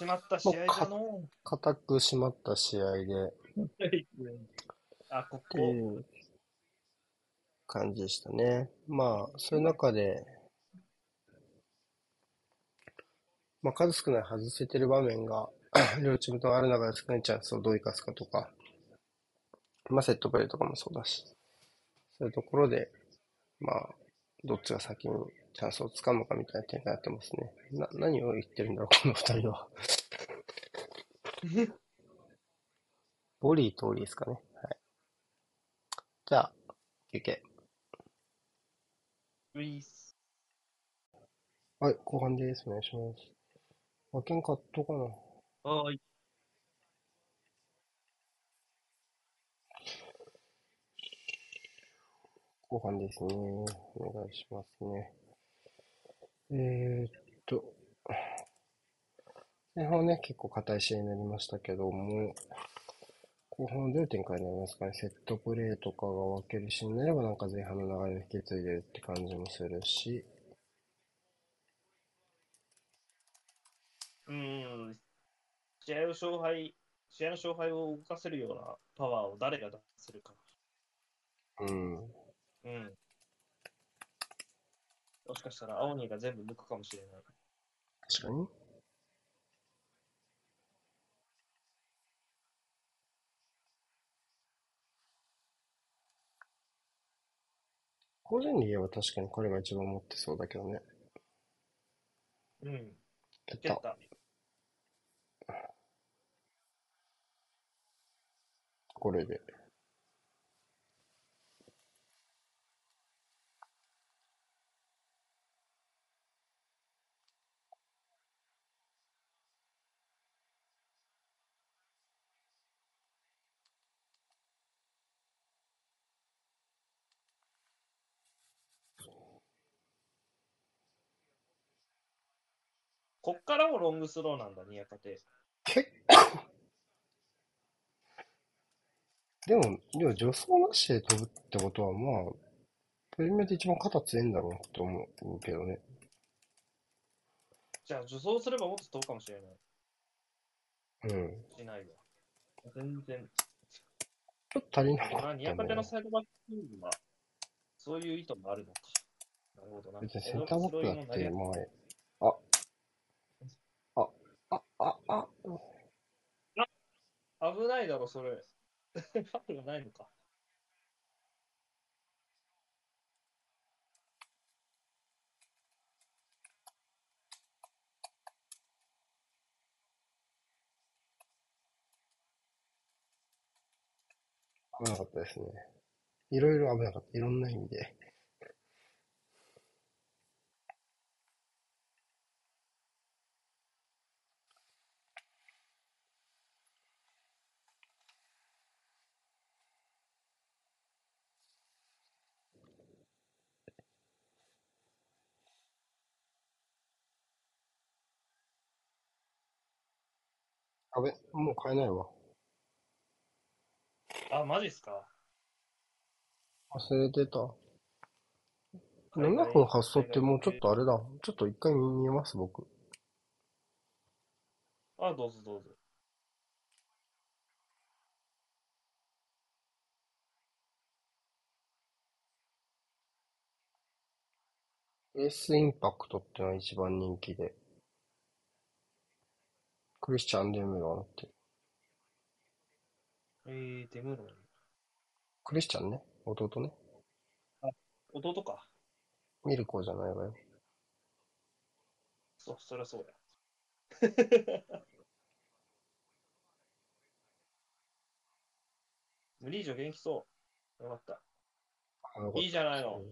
しまった試合だの固く締まった試合で。あ、こてこ。いう感じでしたね。まあ、そういう中で、まあ、数少ない外せてる場面が、両チームともある中で少ないチャンスをどう生かすかとか、まあ、セットプレーとかもそうだし、そういうところで、まあ、どっちが先にチャンスをつかむかみたいな展開になってますね。な、何を言ってるんだろう、この二人は。ボリーとオリーですかね。はい。じゃあ、休憩。ウィース。はい、後半です。お願いします。馬券買っとかな。はーい。後半ですね。お願いしますね。えーっと、前半はね、結構硬い試合になりましたけども、後半はどういう展開になりますかね？セットプレーとかが分けるシーンになれば、なんか前半の流れを引き継いでるって感じもするし、うーん。試合の勝敗、試合の勝敗を動かせるようなパワーを誰が出せるか。うん。うん。もしかしたら、青鬼が全部抜くかもしれない。確かに。個人で言えば確かに彼が一番持ってそうだけどね。うん。やった。やった。これで。こっからもロングスローなんだ、ニヤカテ。結構。でも、でも助走なしで飛ぶってことは、まあ、プレミアで一番肩強いんだろうって思うけどね。じゃあ、助走すればもっと飛ぶかもしれない。うん。しないわ。全然。ちょっと足りなかったねヤカテの。サイドバックは、そういう意図もあるのか。なるほどな。別にセンターバックだって、スローインも前。あ、あ、あ、あ、あ、危ないだろ、それ。ファウルがないのか。危なかったですね。いろいろ危なかった。いろんな意味で。あべ、もう買えないわ。あ、マジっすか？忘れてた。海外7分発送ってもうちょっとあれだ。ちょっと一回見ます、僕。あ、どうぞどうぞ。エースインパクトってのは一番人気で。クリスチャン・デムがなってる。えー、デムロン。クリスチャンね。弟ね。弟か。ミルコじゃないわよ。そう、そりゃそうだ。無理以上元気そう。よかった。いいじゃないの。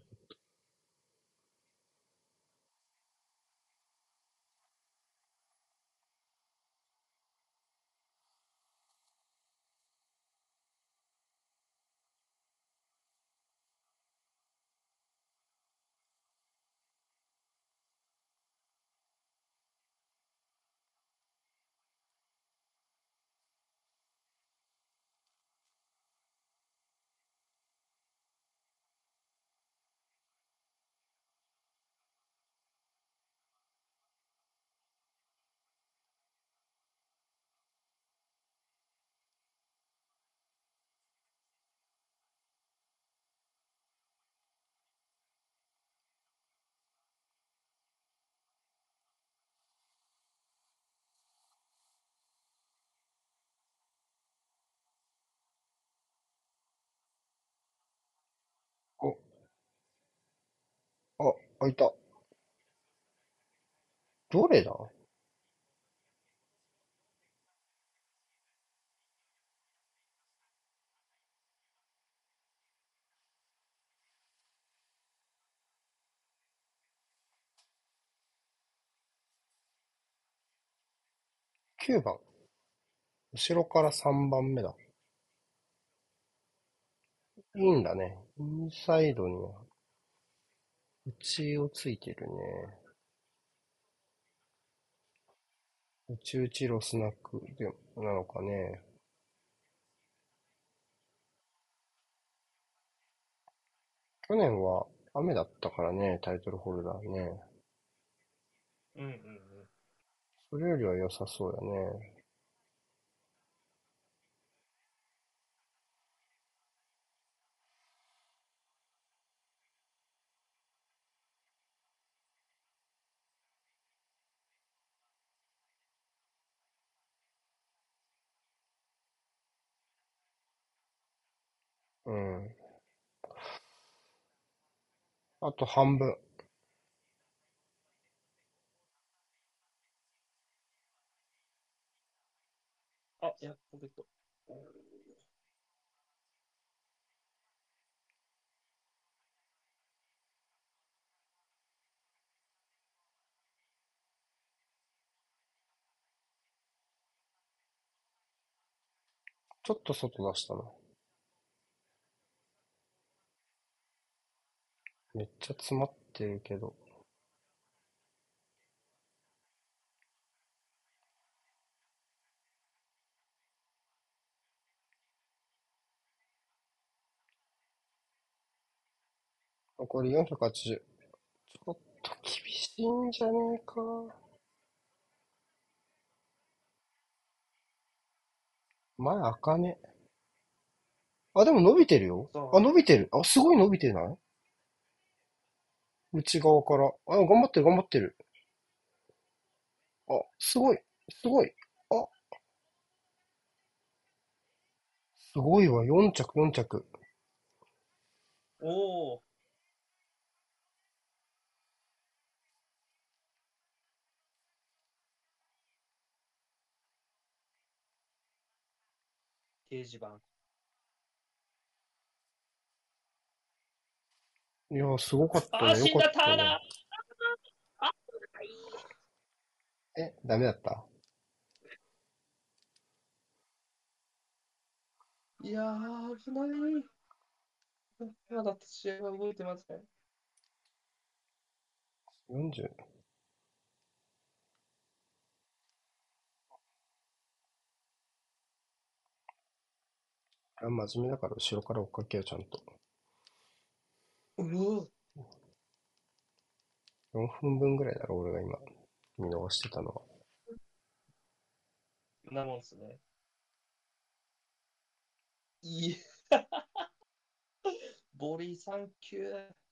あ、いた。どれだ？9番。後ろから3番目だ。いいんだね。インサイドには内をついてるね。内々ロスナックでなのかね。去年は雨だったからね、タイトルホルダーね。うんうんうん。それよりは良さそうだね。うん。あと半分。あ、いや、ポケット。ちょっと外出したな。めっちゃ詰まってるけど。残り480。ちょっと厳しいんじゃねえか。前開かね。あ、でも伸びてるよ。あ、伸びてる。あ、すごい伸びてない？内側から。あ、頑張ってる、頑張ってる。あ、すごい、すごい。あ、すごいわ。4着、4着。おお。掲示板。いやー、すごかったね。死んだよかったね。ターナーあえ、ダメだった？いやー、危ない。まだ試合は動いてません。?40? あ、真面目だから後ろから追っかけよう、ちゃんと。うお4分分ぐらいだろ、俺が今、見逃してたのは。なもんっすね。いえ。ボリーサンキュー。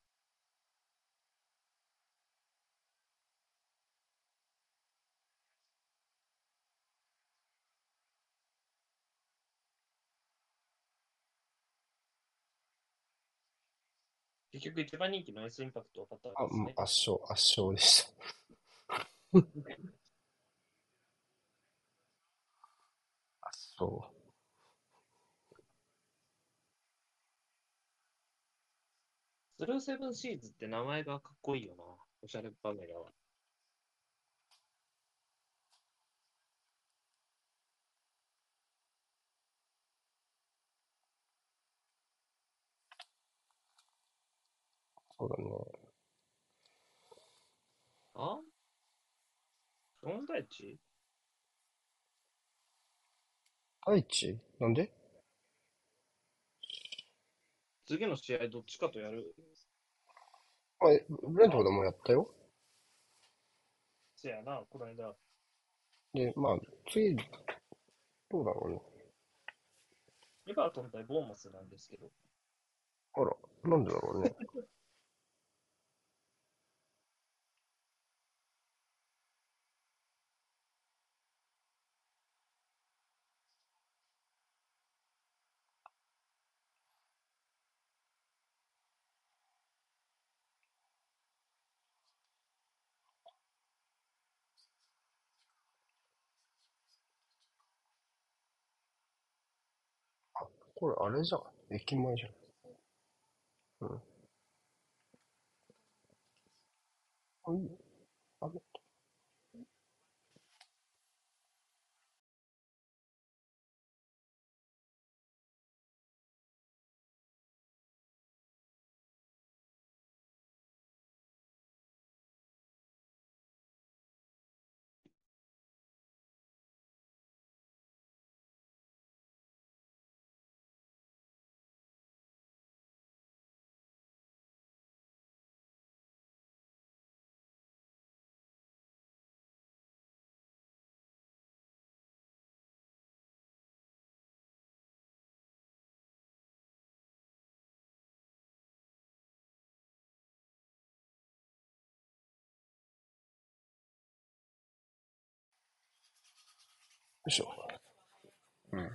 結局一番人気の S インパクトを買ったあ、わけですね。圧勝、圧勝でした。圧勝。スルーセブンシーズって名前がかっこいいよな。おしゃれパメラは。そうだね。あ？問題値愛知？なんで？次の試合どっちかとやる？あ、えブレントフォードもやったよ。せやな、この間。で、まあ、次、どうだろうね。エバートン対ボーマスなんですけど。あら、なんでだろうね。これあれじゃん。駅前じゃん。うん。は、いいしょ。うん。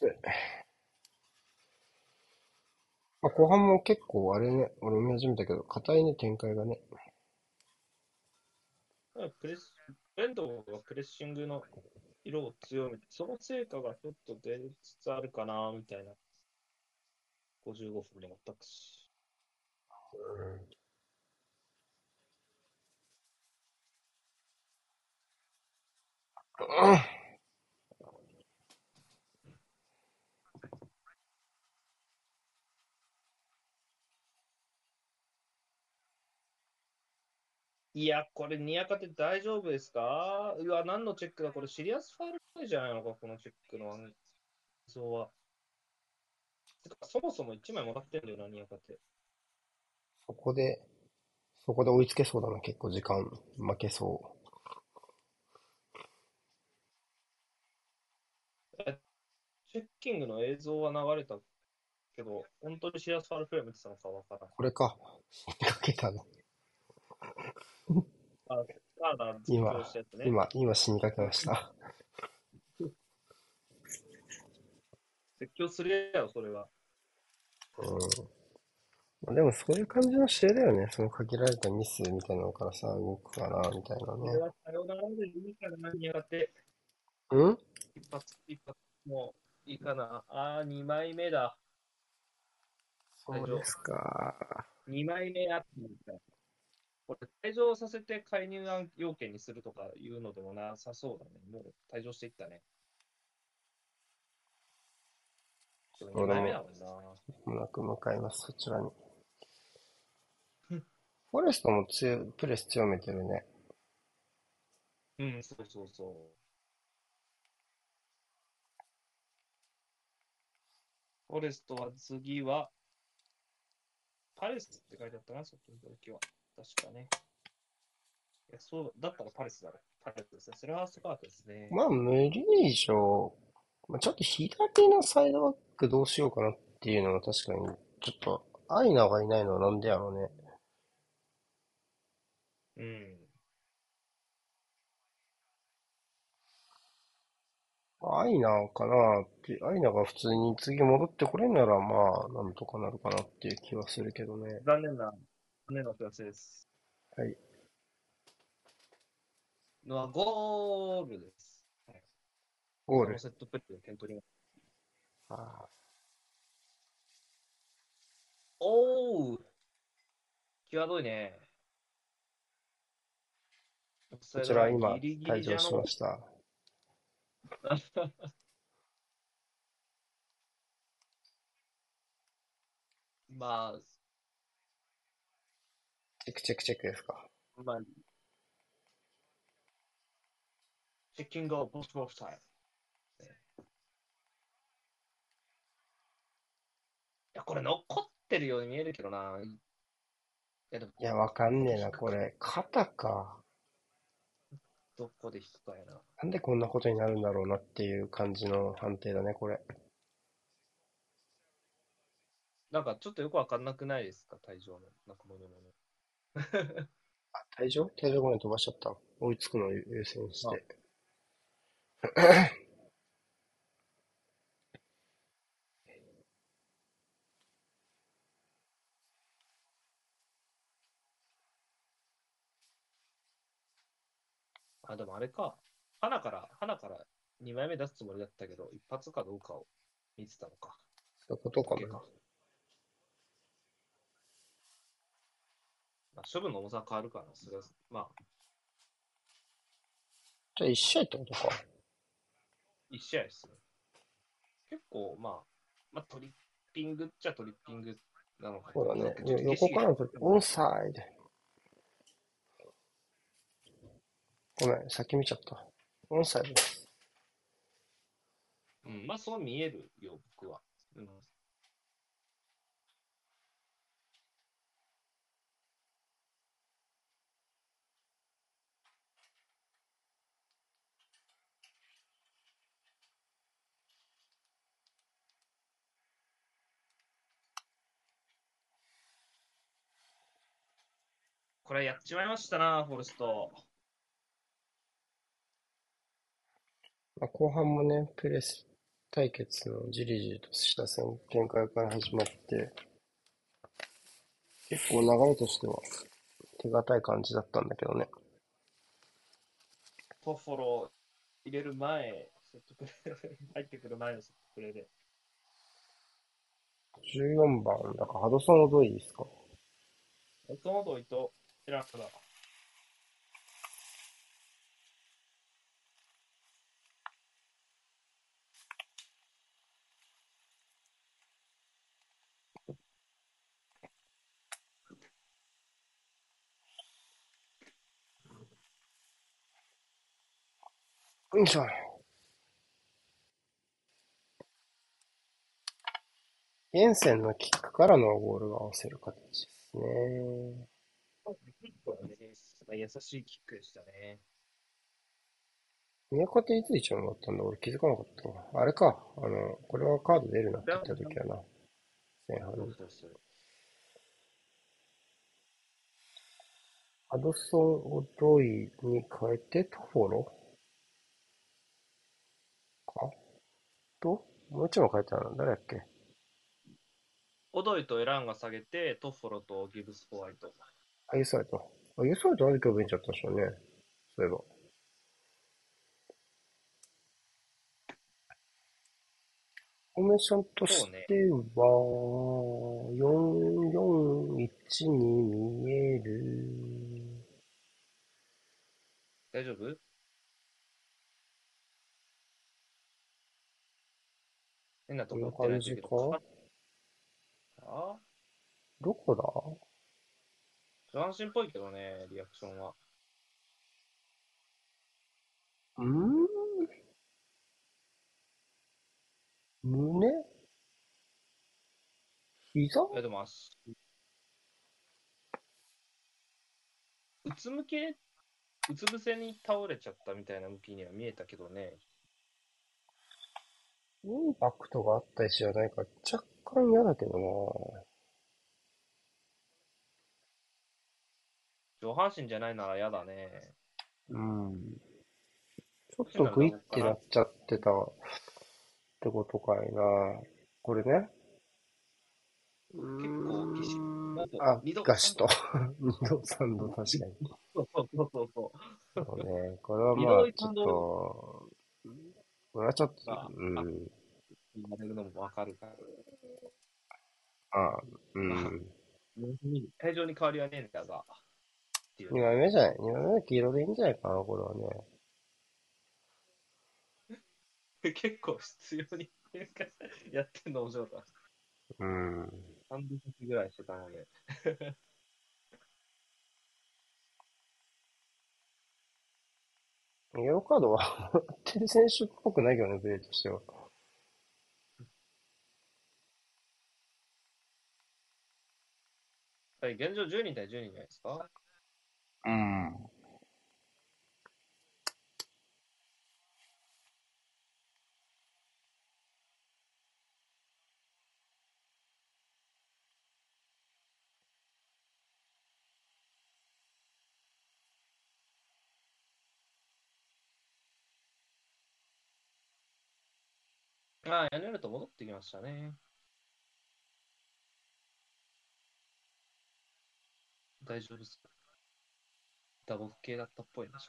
でまあ、後半も結構あれね、俺見始めたけど、硬いね、展開がね。プレス、ブレントがプレッシングの色を強めて、その成果がちょっと出つつあるかな、みたいな。55分で全くし。うん。いや、これ、ニヤカテ大丈夫ですか？うわ、何のチェックだ？これ、シリアスファールじゃないのか、このチェックの映像は。てかそもそも1枚もらってんだよな、ニヤカテ。そこで、そこで追いつけそうだな、結構時間。負けそう。チェッキングの映像は流れたけど、本当にシリアスファールプレイ見てたのかわからんう。。これか。かけたの。あ、カー実今況したやつね。今、今死にかけました。絶叫するやろ、それは。うん。まあでもそういう感じの試合だよね。その限られたミスみたいなのからさ、動くかな、みたいなね。これはさよならでいいかな、ニヤカテ。うん？一発、一発もういいかな。あー、2枚目だ。そうですか。2枚目あってみたいこれ、退場させて介入案要件にするとかいうのでもなさそうだね。もう退場していったね。でも2枚目だもんな。まもなく向かいます、そちらに。フォレストも強いプレス強めてるね。うん、そうそうそう。フォレストは次は、パレスって書いてあったな、そっちの時は。確かね。いや、そう、だったらパレスだろ。パレスですね。セルハーストパークですね。まあ、無理でしょう。まあ、ちょっと左のサイドバックどうしようかなっていうのは確かに、ちょっと、アイナがいないのはなんでやろうね。うん。アイナかなって、アイナが普通に次戻ってこれんなら、まあ、なんとかなるかなっていう気はするけどね。残念な、残念なお知らせです。はい。のはゴールです。はい、ゴール。セットプレーで点取ります。あおー際どいね。こちら今、退場しました。まチェックチェックチェックですか。あ、まあ、チェッキングストオフタイム。いや、これ残ってるように見えるけどな。いや、でも、いや、わかんねえな、これ。肩か。どこで引くかやな。なんでこんなことになるんだろうなっていう感じの判定だね、これ。なんかちょっとよくわかんなくないですか、退場の。なんかものもの。あ、退場退場ごめん、飛ばしちゃった。追いつくのを優先して。あ、でもあれか。花から、花から2枚目出すつもりだったけど、一発かどうかを見てたのか。そういうことかもな。まあ、処分の重さは変わるから、それは、まあ、じゃあ一試合ってことか。一試合ですね。結構、まあ、まあ、トリッピングっちゃトリッピングなのかそうだね。ちょっとよ横からの時、オンサイド。ごめん、先見ちゃった。オンサイドです。うん、まあ、そう見えるよ、僕は。うん、これやっちまいましたな、フォレスト。まあ、後半もね、プレス対決のじりじりとした戦展開から始まって、結構流れとしては手堅い感じだったんだけどね。トフォロ入れる前、セットプレー、入ってくる前のセットプレーで。14番、だからハドソン・オドイですか？ハドソン・オドイと？エランだ。よいしょ。エンセンのキックからのゴールが合わせる形ですね。優しいキックでしたね。宮古っていつ一番だったんだ？俺気づかなかったわ。あれか。あの、これはカード出るなって言った時はな。前半に。アドソン・オドイに変えてトフォロか？と？もう一枚書いてあるの？誰だっけ？オドイとエランが下げて、トッフォロとギブス・ホワイト。あ、ユーサイト。あ、ユーサイトなんで今日ベンチゃったんでしょうね。そういえば。フォーメーションとしては、441に見える。大丈夫？変なとここんな感じか？どこだ？上半身っぽいけどね、リアクションは。うん胸？膝？え、でも足。うつむけ、うつ伏せに倒れちゃったみたいな向きには見えたけどね。インパクトがあったりしはないか若干嫌だけどな上半身じゃないなら嫌だね。うん。ちょっとグイってなっちゃってたってことかいな。これね。結構ぎし、あ、ガシと。二度三度確かに。そうそうそうそう。そうね。これはまあ、ちょっと、これはちょっと、うん。言われるのもわかるから。ああ、うん。会場に変わりはねえんだが。二枚目じゃない？二枚目は黄色でいいんじゃないかな、これはね。結構必要にやってんの面白かった。うん。3分のぐらいしてたので。イ エローカードはテる選手っぽくないけどね、プレーとしては。はい、現状10人対10人じゃないですか？うん。ああ、屋根ると戻ってきましたね。大丈夫ですか？ダボ系だったっぽいな。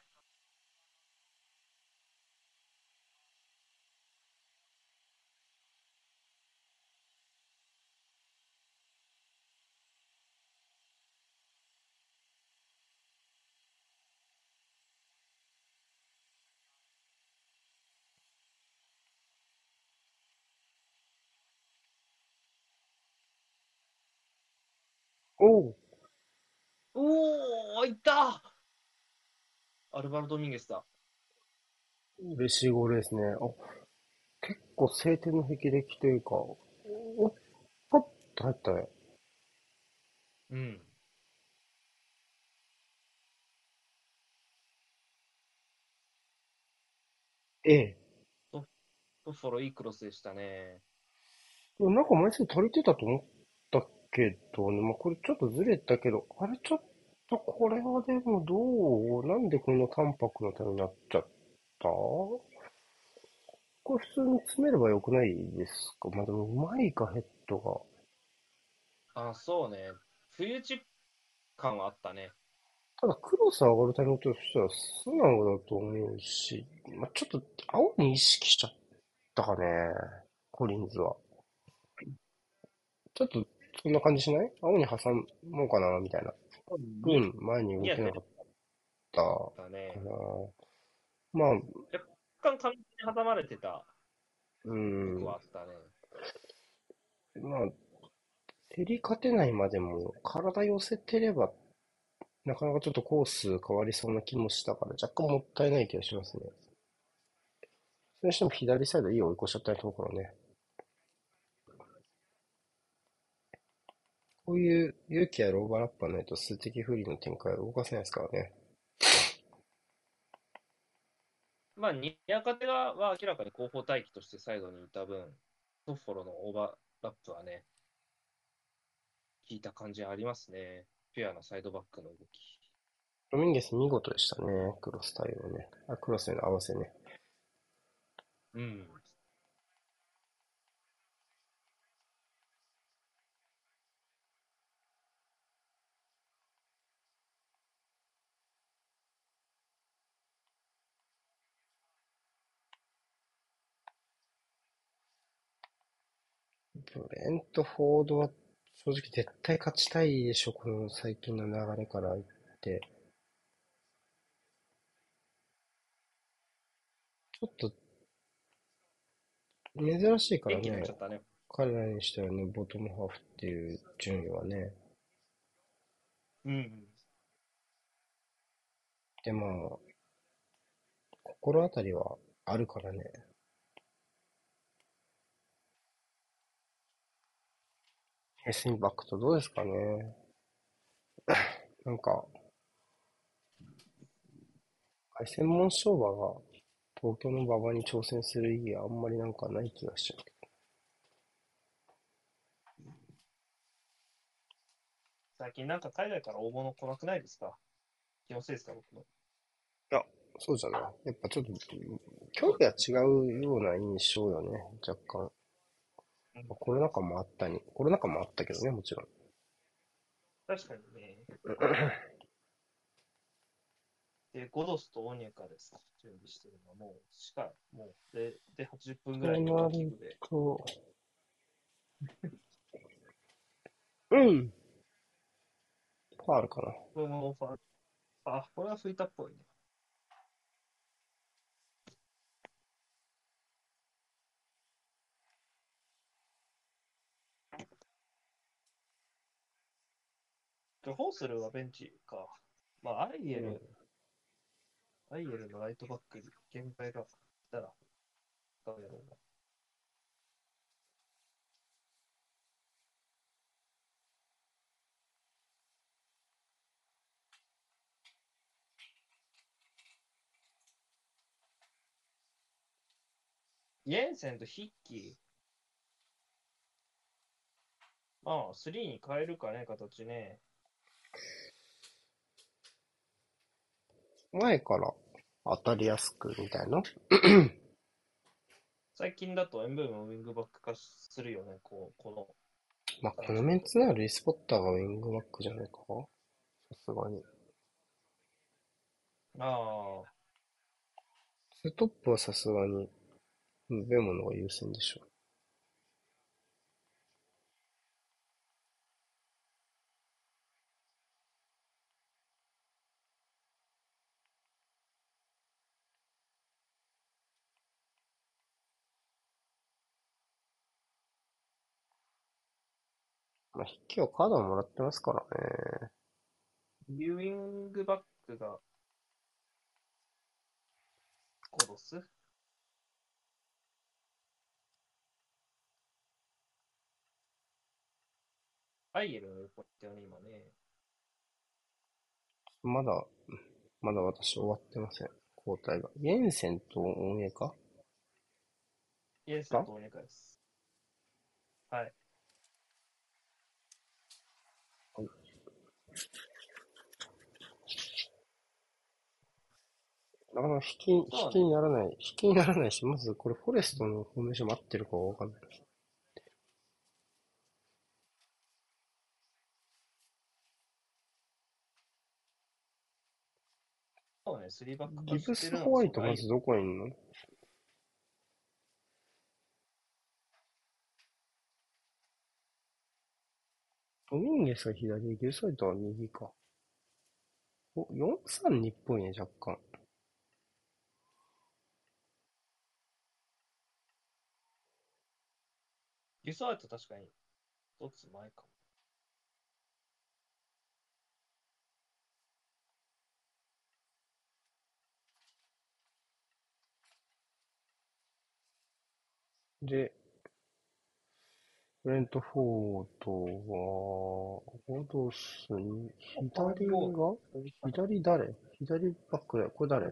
おう。おー、いったアルバルド・ミンゲスだ。嬉しいゴールですね。あ、結構晴天の霹靂というか、おっ、パッと入ったね。うん。ええ。トトフォロいいクロスでしたね。なんか枚数足りてたと思ったけどね、まあ、これちょっとずれたけど、あれちょっとこれはでもどう？なんでこんな淡白な手になっちゃった？これ普通に詰めればよくないですか？まあでもうまいかヘッドが。あ、そうね。冬チ感はあったね。ただクロス上がるタイミングとしては素直だと思うし、まあ、ちょっと青に意識しちゃったかね、コリンズは。ちょっとそんな感じしない？青に挟もうかな、みたいな。ううん。ん、前に動けなかったかだね。な。まあ、若干完全に挟まれてたうんあったね。まあ、競り勝てないまでも、体寄せてれば、なかなかちょっとコース変わりそうな気もしたから、若干もったいない気がしますね。それにしても左サイドいい追い越しちゃったところね。こういう勇気やローバーラッパーないと数的不利の展開は動かせないですからね。まあ、ニアカテがは明らかに後方待機としてサイドにいた分、トッフォロのオーバーラップはね、効いた感じありますね。ピュアなサイドバックの動き。ドミンゲス見事でしたね。クロス対応ね。あ、クロスへの合わせね。うん。ブレントフォードは正直絶対勝ちたいでしょ、この最近の流れから言って。ちょっと、珍しいからねね。彼らにしてはね、ボトムハーフっていう順位はね。うん。で、まあ、心当たりはあるからね。ヘスインバックとどうですかね。なんか、凱旋門賞馬が東京の馬場に挑戦する意義はあんまりなんかない気がしちゃうけ最近なんか海外から大物来なくないですか？気のせいですか、僕の。ど。そうじゃない。やっぱちょっと、距離が違うような印象よね、若干。コロナ禍もあったに、コロナ禍もあったけどね、もちろん。確かにね。で、ゴドスとオニャカです。準備してるのはもう、しか、もう、で、で、80分ぐらいので。と、うん。ファールかな。これもファウルあ、これは吹いたっぽいね。ホースルはベンチか。まあ、アイエル、アイエルのライトバックに限界が来たら、使うやろうな。イエンセンとヒッキー。まあ、3に変えるかね、形ね。前から当たりやすくみたいな？最近だとエンブームをウィングバック化するよね、こう、この。まあ、このメンツならルイス・ポッターがウィングバックじゃないか？さすがに。ああ、ツートップはさすがに、うんベモの方が優先でしょ。まあ、筆記はカードはもらってますからね。ビューイングバックが、コドス？アイエルの横ってよね、今ね。まだ、まだ私終わってません。交代が。イエンセンとオンエか？イエンセンとオニャカです。はい。あの、引き、引きにならない、引きにならないし、まずこれフォレストのフォーメーション待ってるかわかんない。そうね、スリーバックギブスホワイトまずどこにいんの？ドミンゲスが左で、ギブスホワイトは右か。お、432っぽいね、若干。ギスワイト確かに、一つ前かも。で、ブレントフォードは、ゴドスに、左が？左誰？左バックだよ。これ誰？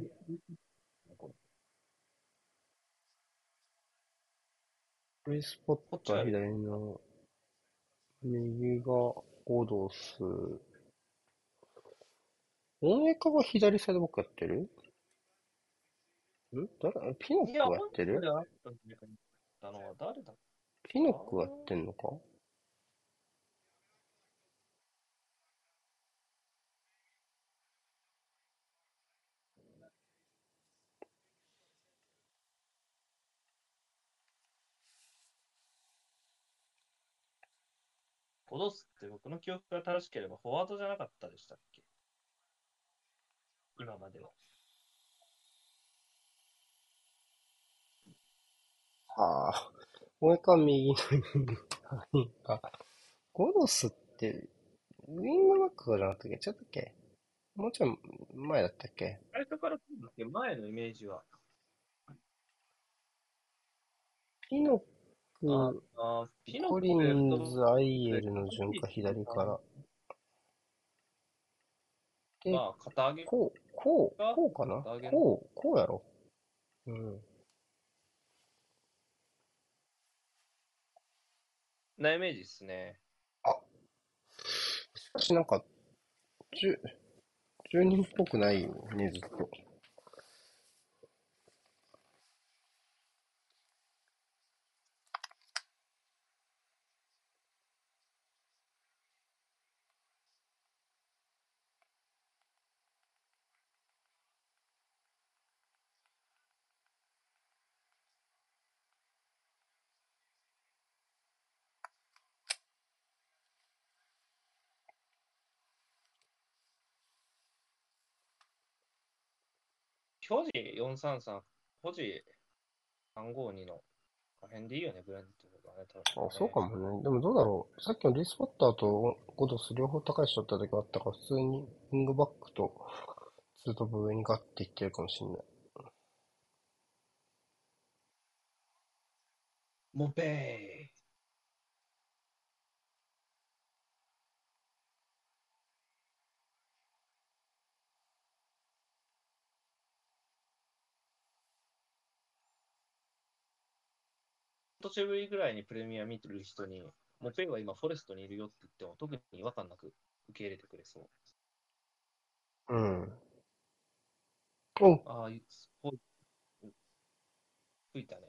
クリス・ポッター左の、右がゴドス。オンエカが左サイドバックやってる？ん？誰？ピノックいや、がやってる？本当にあっピノックがやってんのか？ゴドスって僕の記憶が正しければフォワードじゃなかったでしたっけ？今までは。はあ。オンエカは右の右あ、ゴドスって、ウィングバックじゃなかったっけちょっとっけもうちょい前だったっけ？最初からそうだっけ前のイメージは。ピノッあク、あ、ピコリンズ、アイエルの順か左から。で、まあ、肩上げ。こう、こう、こうかな？こう、こうやろ。うん。なイメージっすね。しかしなんか、十、十、人っぽくないよね、ずっと。表示433、保持352の可変でいいよね、ブレントがね、多分ねあ、そうかもね。でもどうだろう。さっきのリスポッターとゴドス両方高い人だった時あったから、普通にウィングバックとツートップ上にガッていってるかもしんない。モペイ。途中ぶりぐらいにプレミア見てる人に、モペイは今フォレストにいるよって言っても特に違和感なく受け入れてくれそう。うん。おああ、ほ吹いたね。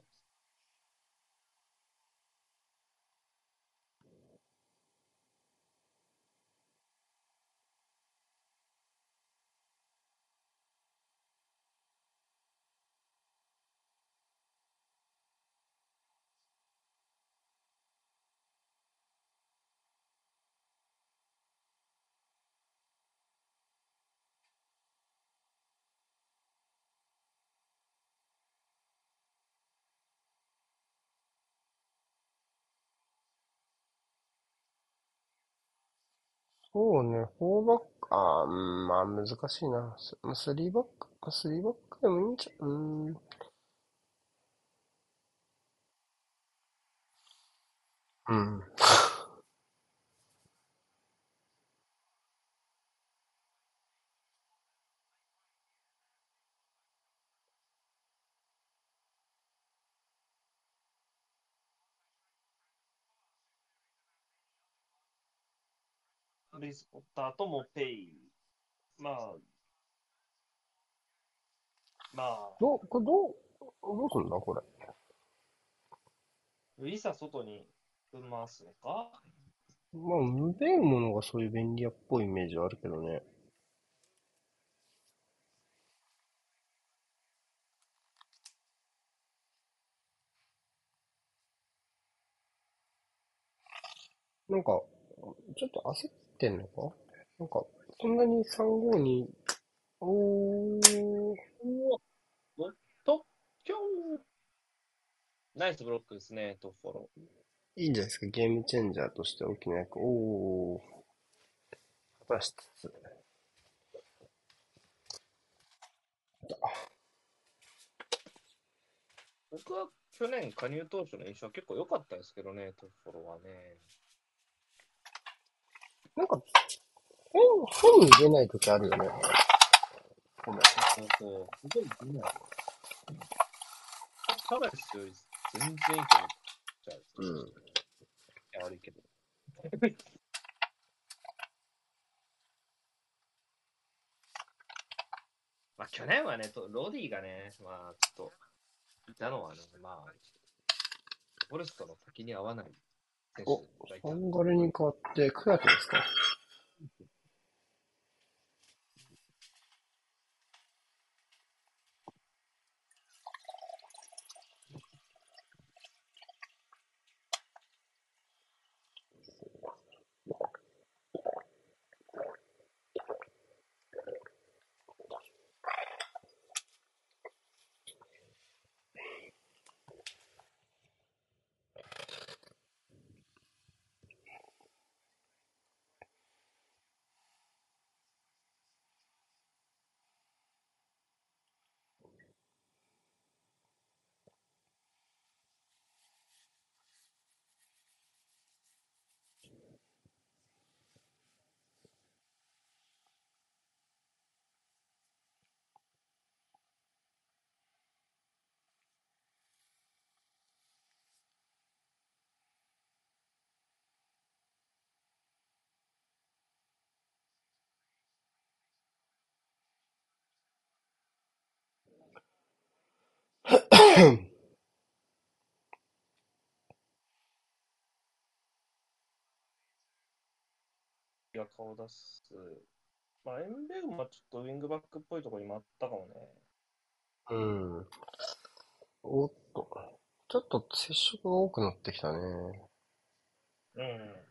そうね、4バック、あーうんまあ難しいな。スまあスリーバック、まあスリーバックでもいいんちゃう、うん。うん。リスポッターとモペイ。まあ、まあ、どう、これどう、どうすんだこれ。いざ外に分回すのか？まあ、無べるものがそういう便利屋っぽいイメージはあるけどね。なんか、ちょっと焦ってんのか？なんか、そんなに352、おー、おっと、きょん。ナイスブロックですね、とフォロいいんじゃないですか？ゲームチェンジャーとして大きな役。おー、果たしつつ。僕は去年加入当初の印象は結構良かったですけどね、トフォロはね。なんか、変、変に出ない時あるよね。ごめん。そうそう。すごい出ない。カラスより全然いいと思っちゃう。うん。いや、悪いけど。まあ、去年はね、とロディがね、まあ、ちょっと、いたのはね、まあ、フォレストの先に合わない選お手がいたサ。ンガルに変わって、クラテですか？が顔出す。まあ、エンベルもちょっとウィングバックっぽいところにもあったかもね。うん。おっと。ちょっと接触が多くなってきたね。うん。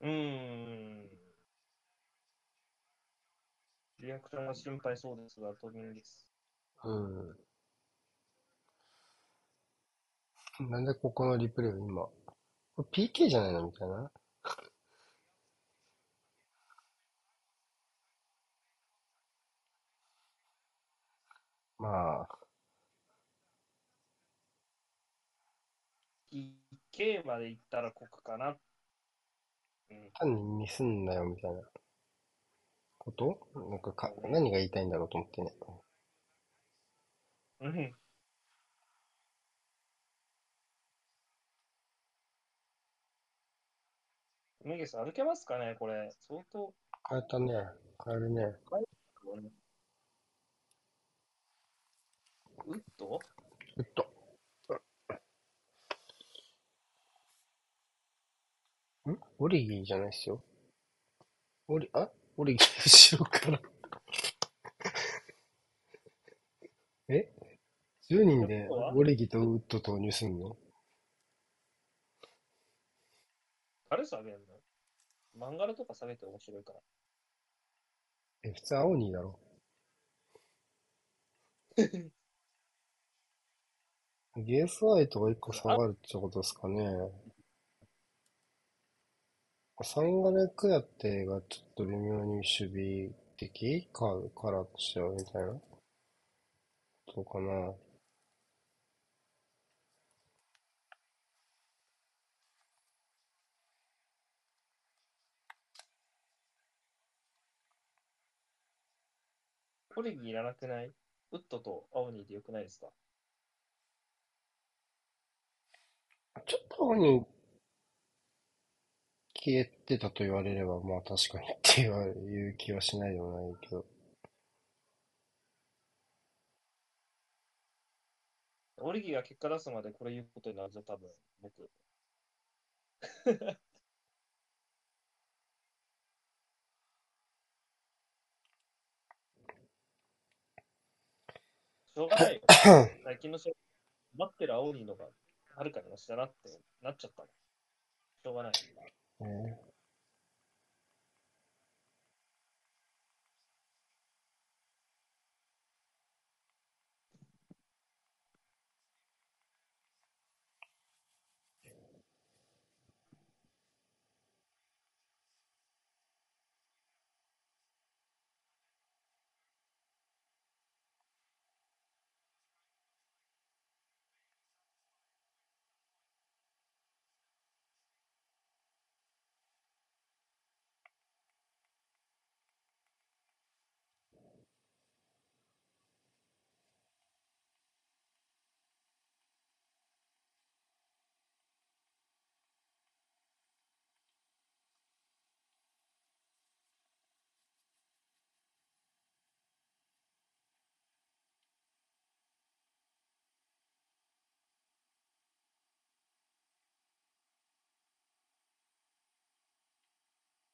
うーん。リアクションが心配そうですが、トビンです。うん。なんでここのリプレイを今。これ PK じゃないのみたいな？まあ、PK まで行ったら国かな。うん。単にミスんなよみたいなこと？なんかか、何が言いたいんだろうと思ってね。うん。メゲス歩けますかねこれ。相当。変えたね。変えるね。うっとうっと。んオリギーじゃないっすよ。オリ、あ？オリギー後ろから。え ?10 人でオリギーとウッド投入すんの？誰下げんの？マンガラとか下げて面白いから。え、普通青にだろ。ゲースワイトが1個下がるってことですかね。サンガレクヤテがちょっと微妙に守備的？カード、カラーとしてはみたいな？そうかな？コリギいらなくない？ウッドと青にでよくないですか？ちょっと青に消えてたと言われれば、まあ確かにっていう気はしないでもないけど。オリギが結果出すまでこれ言うことになると多分、僕。しょうがないよ。最近の試合、待ってる青にのがはるかにマシだなってなっちゃったの。しょうがない。ね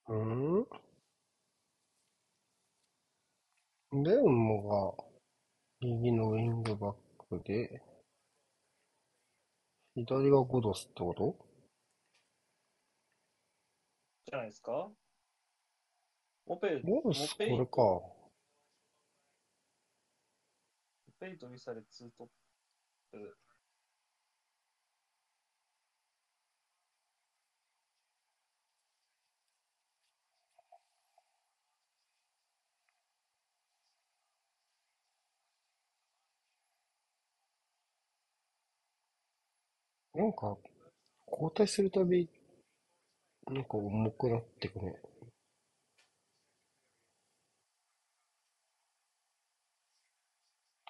うんレオンモが右のウィングバックで、左がゴドスってこと？じゃないですか？モペイ、ゴドスモペイこれか。モペイとウィサでツートップ。なんか、交代するたび、なんか重くなってくね。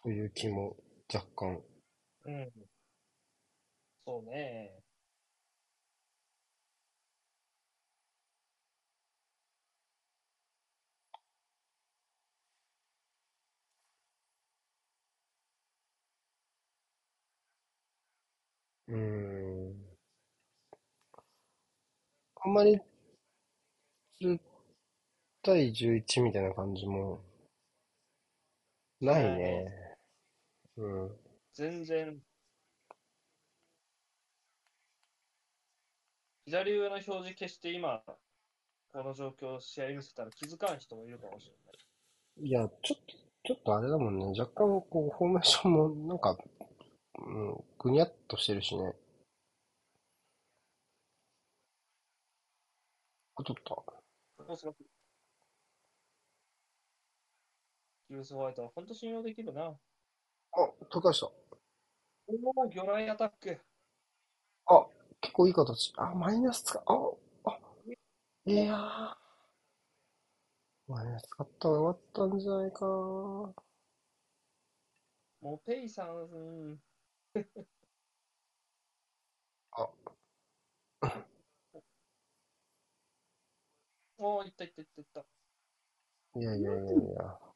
という気も若干。うん。そうね。うーん。あんまり10対11みたいな感じもないね。うん。全然。左上の表示消して今、この状況、試合見せたら気づかん人もいるかもしれない。いや、ちょっと、ちょっとあれだもんね。若干こう、フォーメーションもなんか、うん、ぐにゃっとしてるしね。あ、取った。ここすごく。ギブスホワイトは本当信用できるな。あ、取り返した。おお、魚雷アタック。あ、結構いい形。あ、マイナス使う。あ、あ、いやー。マイナス使ったらよかったんじゃないかな。もうペイさん、うんあ、おお、いったいったいったいった。いやいやいやいや。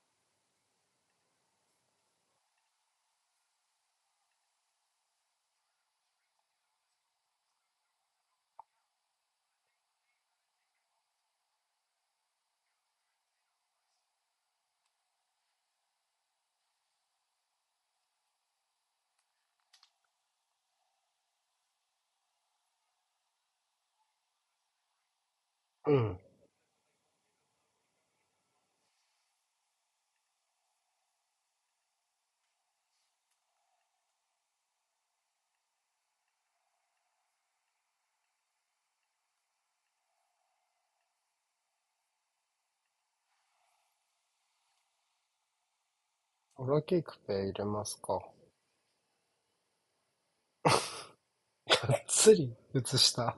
うん。オラキークペ入れますか？がっつり映した。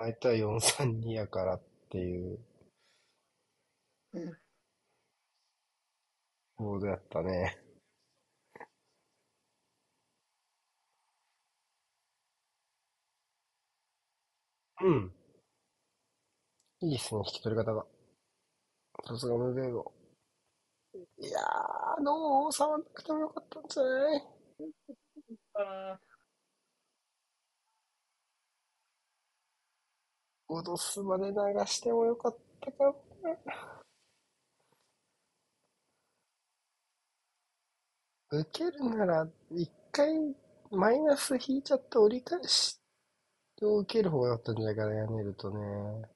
相手は432やからっていうボードやったね。うん。いいですね、引き取り方が。さすがムベーゴ。いやー、ノー触んなくてもよかったんじゃない？脅すまで流してもよかったかな。受けるなら、一回マイナス引いちゃって折り返しを受ける方が良かったんじゃないかな、やめるとね。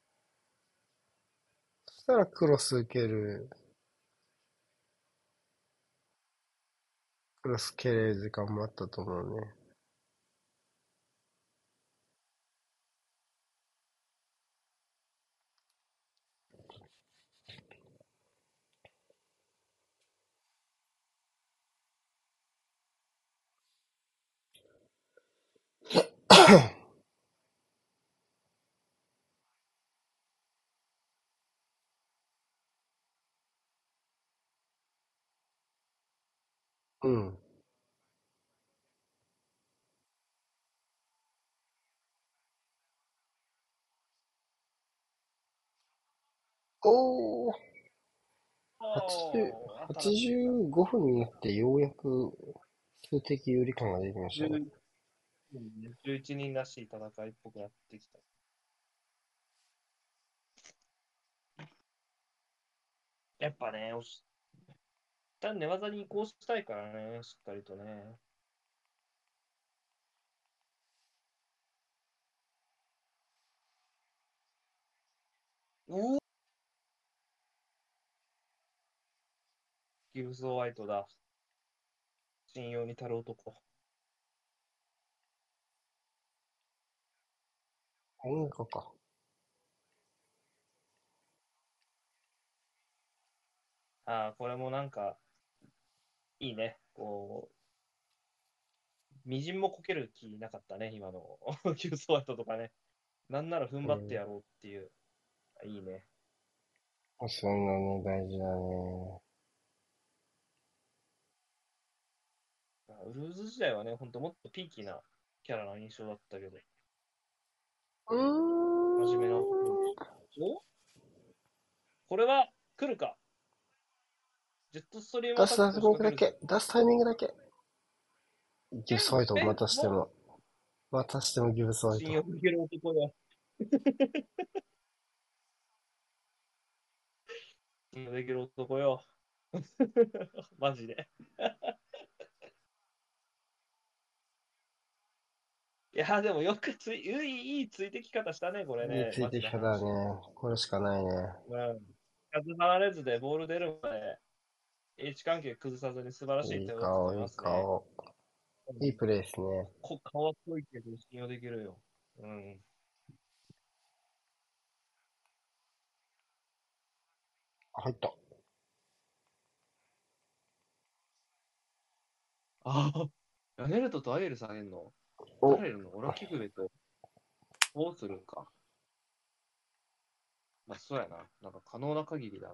そしたらクロス受ける。クロス蹴れる時間もあったと思うね。うん。おー、80おー85分になってようやく数的有利感が出てきましたね。11人らしい戦いっぽくなってきた。やっぱね、おし一旦寝技に移行したいからね、しっかりとね。うおギブス・ホワイトだ。信用に足る男。音楽か。ああ、これもなんか、いいね。こう、みじんもこける気なかったね、今のキュースワイトとかね。なんなら踏ん張ってやろうっていう。いいね。そういうのね、大事だね。ウルーズ時代はね、ほんともっとピーキーなキャラな印象だったけど。うーん。真面目な。お？これは来るか？ジェットストリーム出すタイミングだけ、出すタイミングだけ。ギブスホワイトまたしても、またしてもギブスホワイト。信用できる男よ。信用できる男よ。マジで。いや、でもよくつい、いい、いいついてき方したね、これいいね。ついてき方だね。これしかないね。うん。数離れずでボール出るまで、H 関係崩さずに素晴らしいいい手を顔、いいますね。顔。いいプレーですね。こ顔は濃いけど信用できるよ。うん。あ入った。ああ、ヤネルトとアイエル下げんの？お誰いるのオラキグベと、どうするんか。まあ、そうやな。なんか可能な限りだな。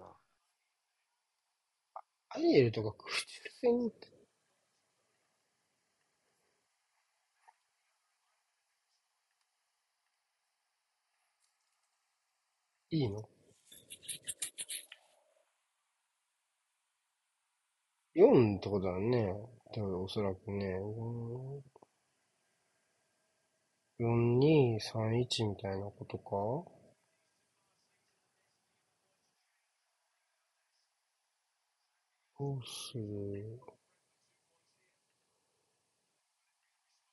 アイエルとか空中戦って。いいの ?4 ってことだね。多分おそらくね。4、2、3、1みたいなことか？どうする？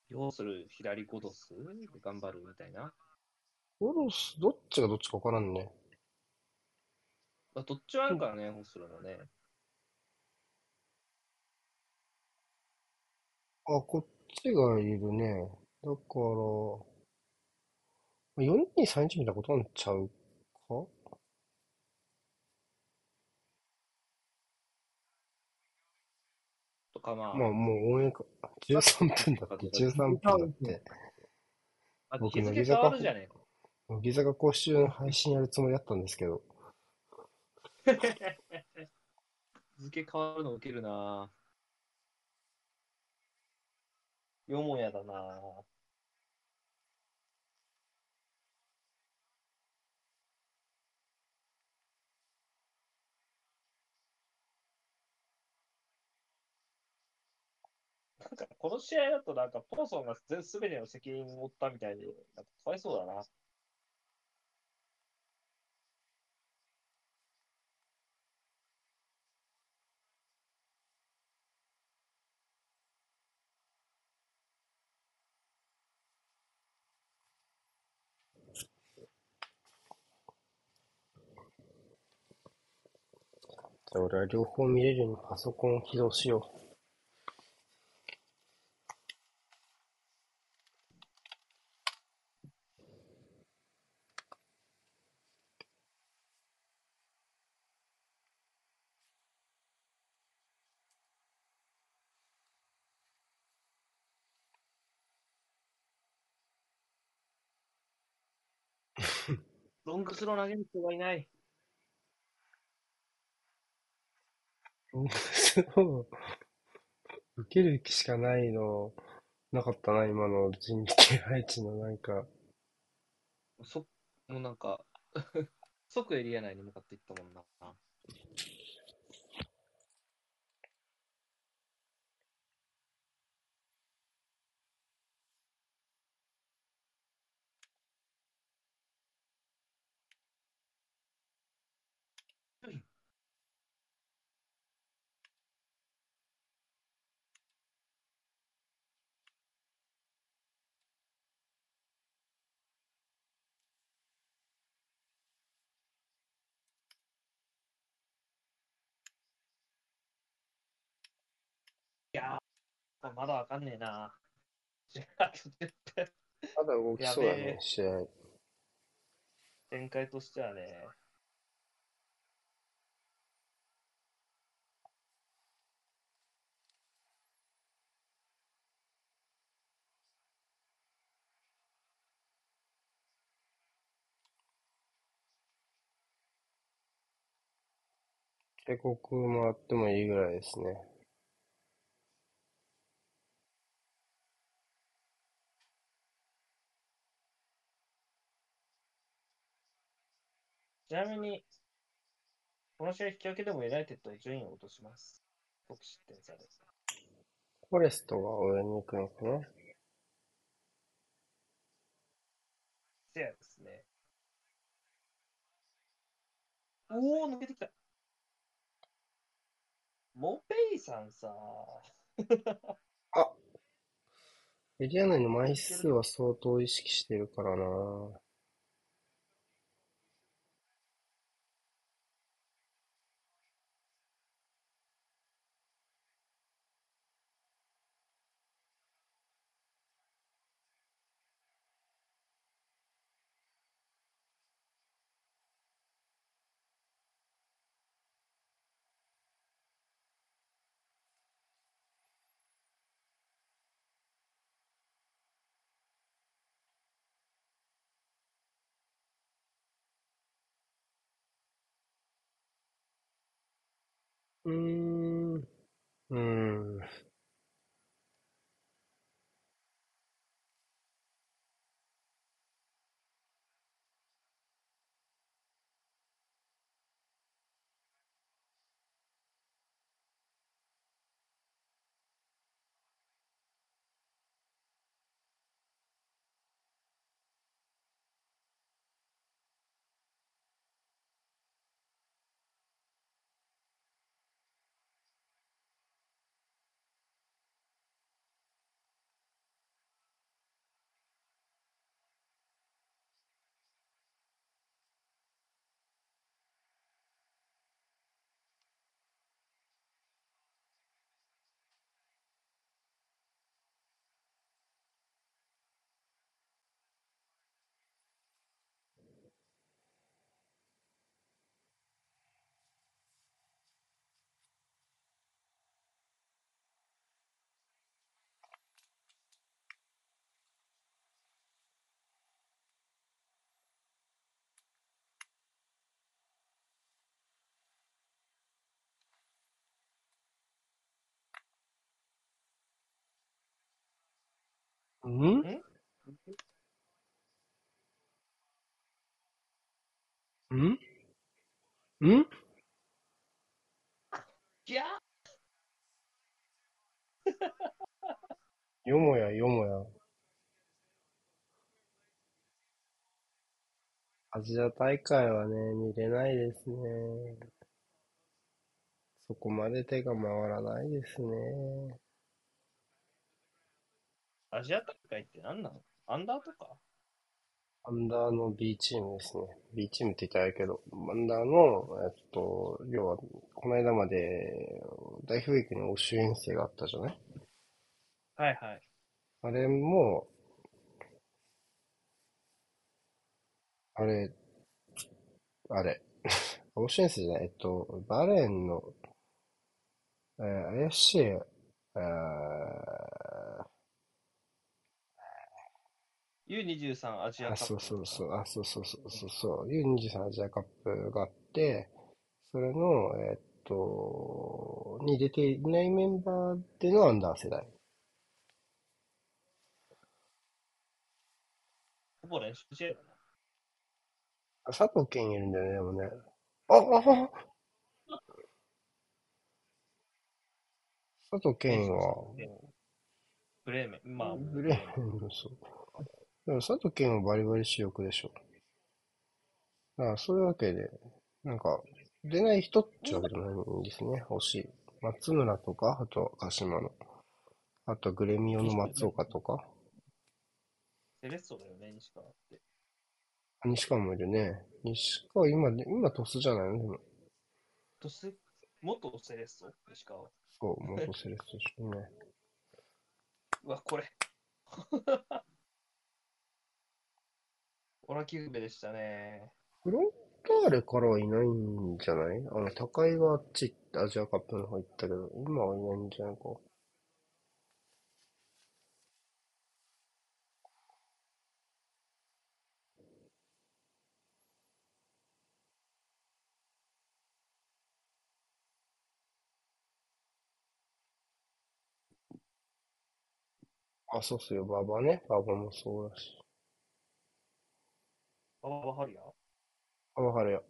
要する左ゴドス？頑張るみたいな？オロス、どっちがどっちかわからんね。まあ、どっちもあるからね、ホスルのね。あ、こっちがいるね。だから、4231見たことあるんちゃうか？とかまあ、まあもう応援か、13分だって、13分だって。あ僕日付変わるじゃねえか。乃木坂講習の配信やるつもりだったんですけど、日付変わるの受けるなよもやだななんかこの試合だとなんかポーソンが全すべての責任を負ったみたいで、なんかかわいそうだな。俺は両方見れるようにパソコンを起動しよう ロングスロー投げる人がいない。そう。受ける気しかないの、なかったな、今の人気配置のなんか。そ、もうなんか、即エリア内に向かっていったもんな。ー、まだわかんねえな。まだ動きそうだね試合。展開としてはね。警告もらってもいいぐらいですね。ちなみに、この試合引き分けでもユナイテッドは順位を落とします。得失点差で。フォレストが応援に行くのかなせやですね。おー、抜けてきた。モペイさんさ、あエリア内の枚数は相当意識してるからな。うーん。うーん。ん？ん？ん？んいやよもやよもや。アジア大会はね、見れないですね。そこまで手が回らないですね。アジア大会って何なの？アンダーとか？アンダーの B チームですね。B チームって言ったらあれやけど、アンダーの、えっと、要は、この間まで代表ウィークに欧州遠征があったじゃない？はいはい。あれも、あれ、あれ、欧州遠征じゃない、えっと、バーレーンの、えー怪しい、えー U23 アジアカあ、ップ。そうそうそう、あ、そうそうそうそうそう、U23 アジアカップがあって、それの、えっと、に出ていないメンバーでのアンダー世代。ほぼ練習試合だな。あ佐藤健いるんだよね、でもね。あ、あ、あ佐藤健は、ブレーメン。まあ、ブレーメンのそう。でも佐藤健はバリバリ主力でしょ。だからそういうわけで、なんか、出ない人ってわけじゃないんですね、欲しい。松村とか、あと鹿島の。あとグレミオの松岡とか。セレッソだよね、西川って。西川もいるね。西川今、今トスじゃないの？でも。とせ元セレッソ？西川？そう、元セレッソでしょね。うわ、これ。オラキフベでしたね。フロンターレからはいないんじゃない？あの、高井があっちアジアカップの方行ったけど、今はいないんじゃないか？あ、そうっすよ、馬場ね。馬場もそうだし。あわはりやあ、わかるよ。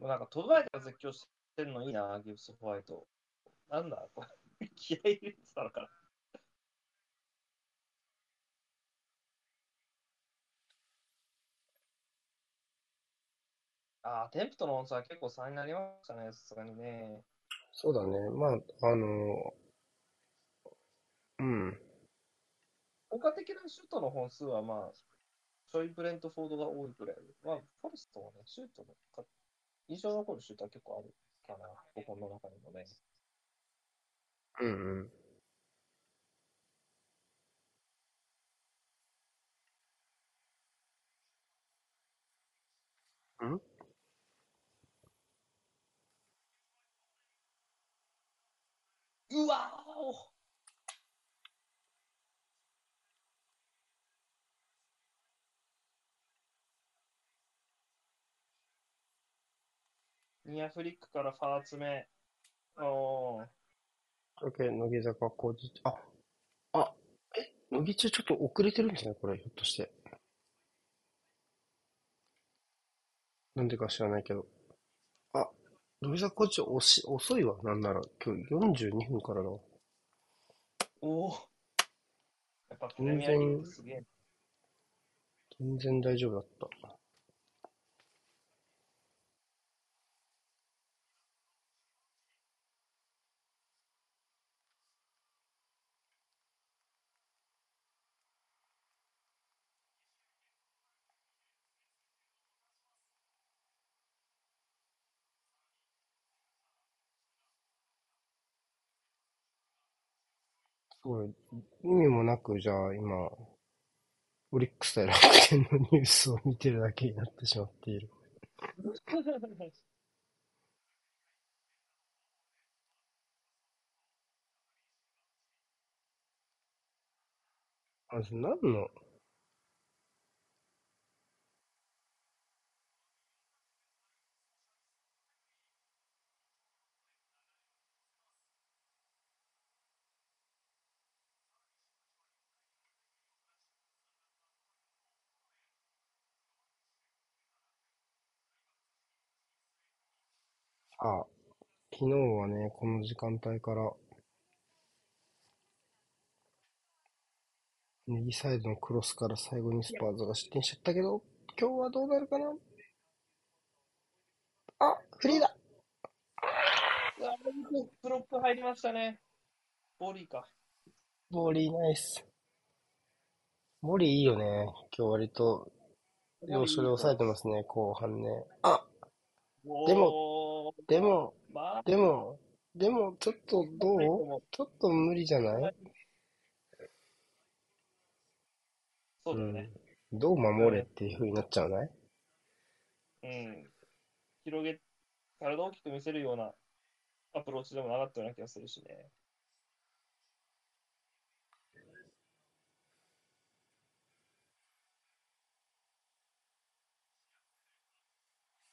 もうなんか、途絶えたら絶叫してるのいいな、ギブスホワイト。なんだ、これ。気合い入れてたのかな。ああ、テンプとの温差は結構差になりましたね、さすがにね。そうだね。まあ、あの、うん。効果的なシュートの本数はまあ、ちょいブレントフォードが多いくらい。まあ、フォレストはね、シュートのか印象に残るシュートは結構あるかな、5本の中にもね。うんうん。ん？うわーニアフリックからファーツ目。おー。だけ乃木坂工事、あ、あ、え、乃木中ちょっと遅れてるんですね、これ、ひょっとして。なんでか知らないけど。あ、乃木坂工事遅し遅いわ、なんなら。今日42分からだわ。おお。やっぱプレミアリーグすげえ。全然大丈夫だった。すごい、意味もなく、じゃあ今、オリックス対楽天のニュースを見てるだけになってしまっている。まず何の、あ、昨日はね、この時間帯から、右サイドのクロスから最後にスパーズが失点しちゃったけど、今日はどうなるかな？あ、フリーだうわプロップ入りましたね。ボーリーか。ボーリーナイス。ボーリーいいよね。今日割と、要所で抑えてますね、後半ね。あ、でも、でも、まあ、でも、でも、ちょっとどう？ちょっと無理じゃない？そうだよね。うん。どう守れっていう風になっちゃうない？うん。広げ、体を大きく見せるようなアプローチでもなかったような気がするしね。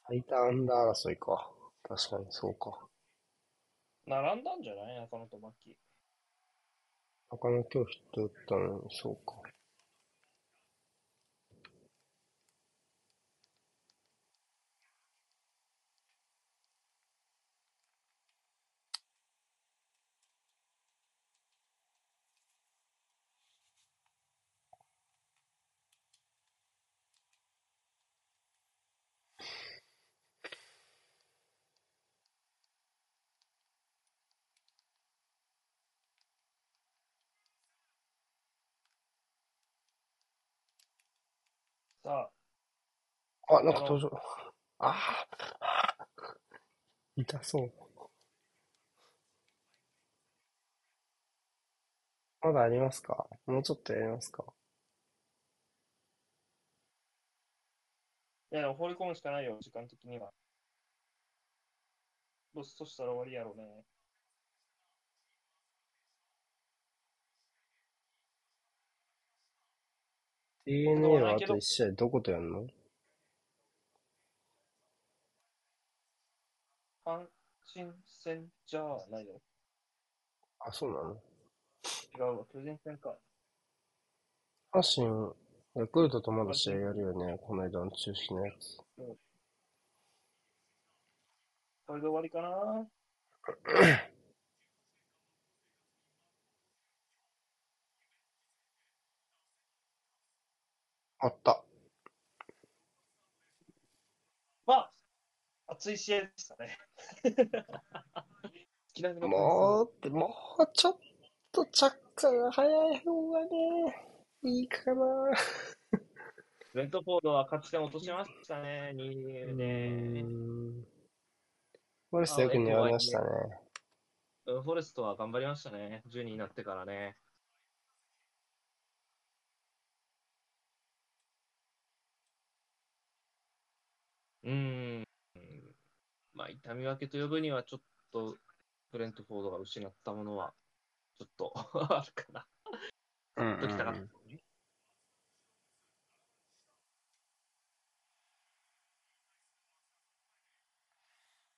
最多アンダー争いか。確かにそうか。並んだんじゃない？中野と牧。他の今日ヒット打ったのに、そうか。さあ、なんか登場。ああ、痛そう。まだありますか？もうちょっとやりますか？あ、いや、でも放り込むしかないよ、時間的には。ロストしたら終わりやろうね。DNA はあと1試合どことやんの？阪神戦じゃないよ。あ、そうなの？違うわ、巨人戦か。阪神、ヤクルトとまだ試合やるよね。この間の中止のやつ。これで終わりかな？あった。まあ、熱い試合でしたね。好きなのもうもうちょっと着火が早い方がね、いいかな。ブレントフォードは勝ち点落としましたね、2うで。ーん。フォレストよくましたね。うんフォレストは頑張りましたね、10になってからね。うーん。まあ、痛み分けと呼ぶには、ちょっと、ブレントフォードが失ったものは、ちょっと あるかな。うんうんときたかったうん。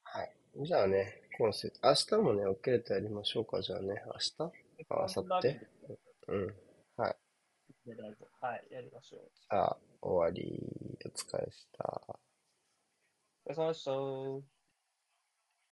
はい。じゃあね、今節、明日もね、受けれてやりましょうか。じゃあね、明日？あ、明後日うん。はい。はい、やりましょう。じゃあ、終わり。お疲れした。お疲れ様でした。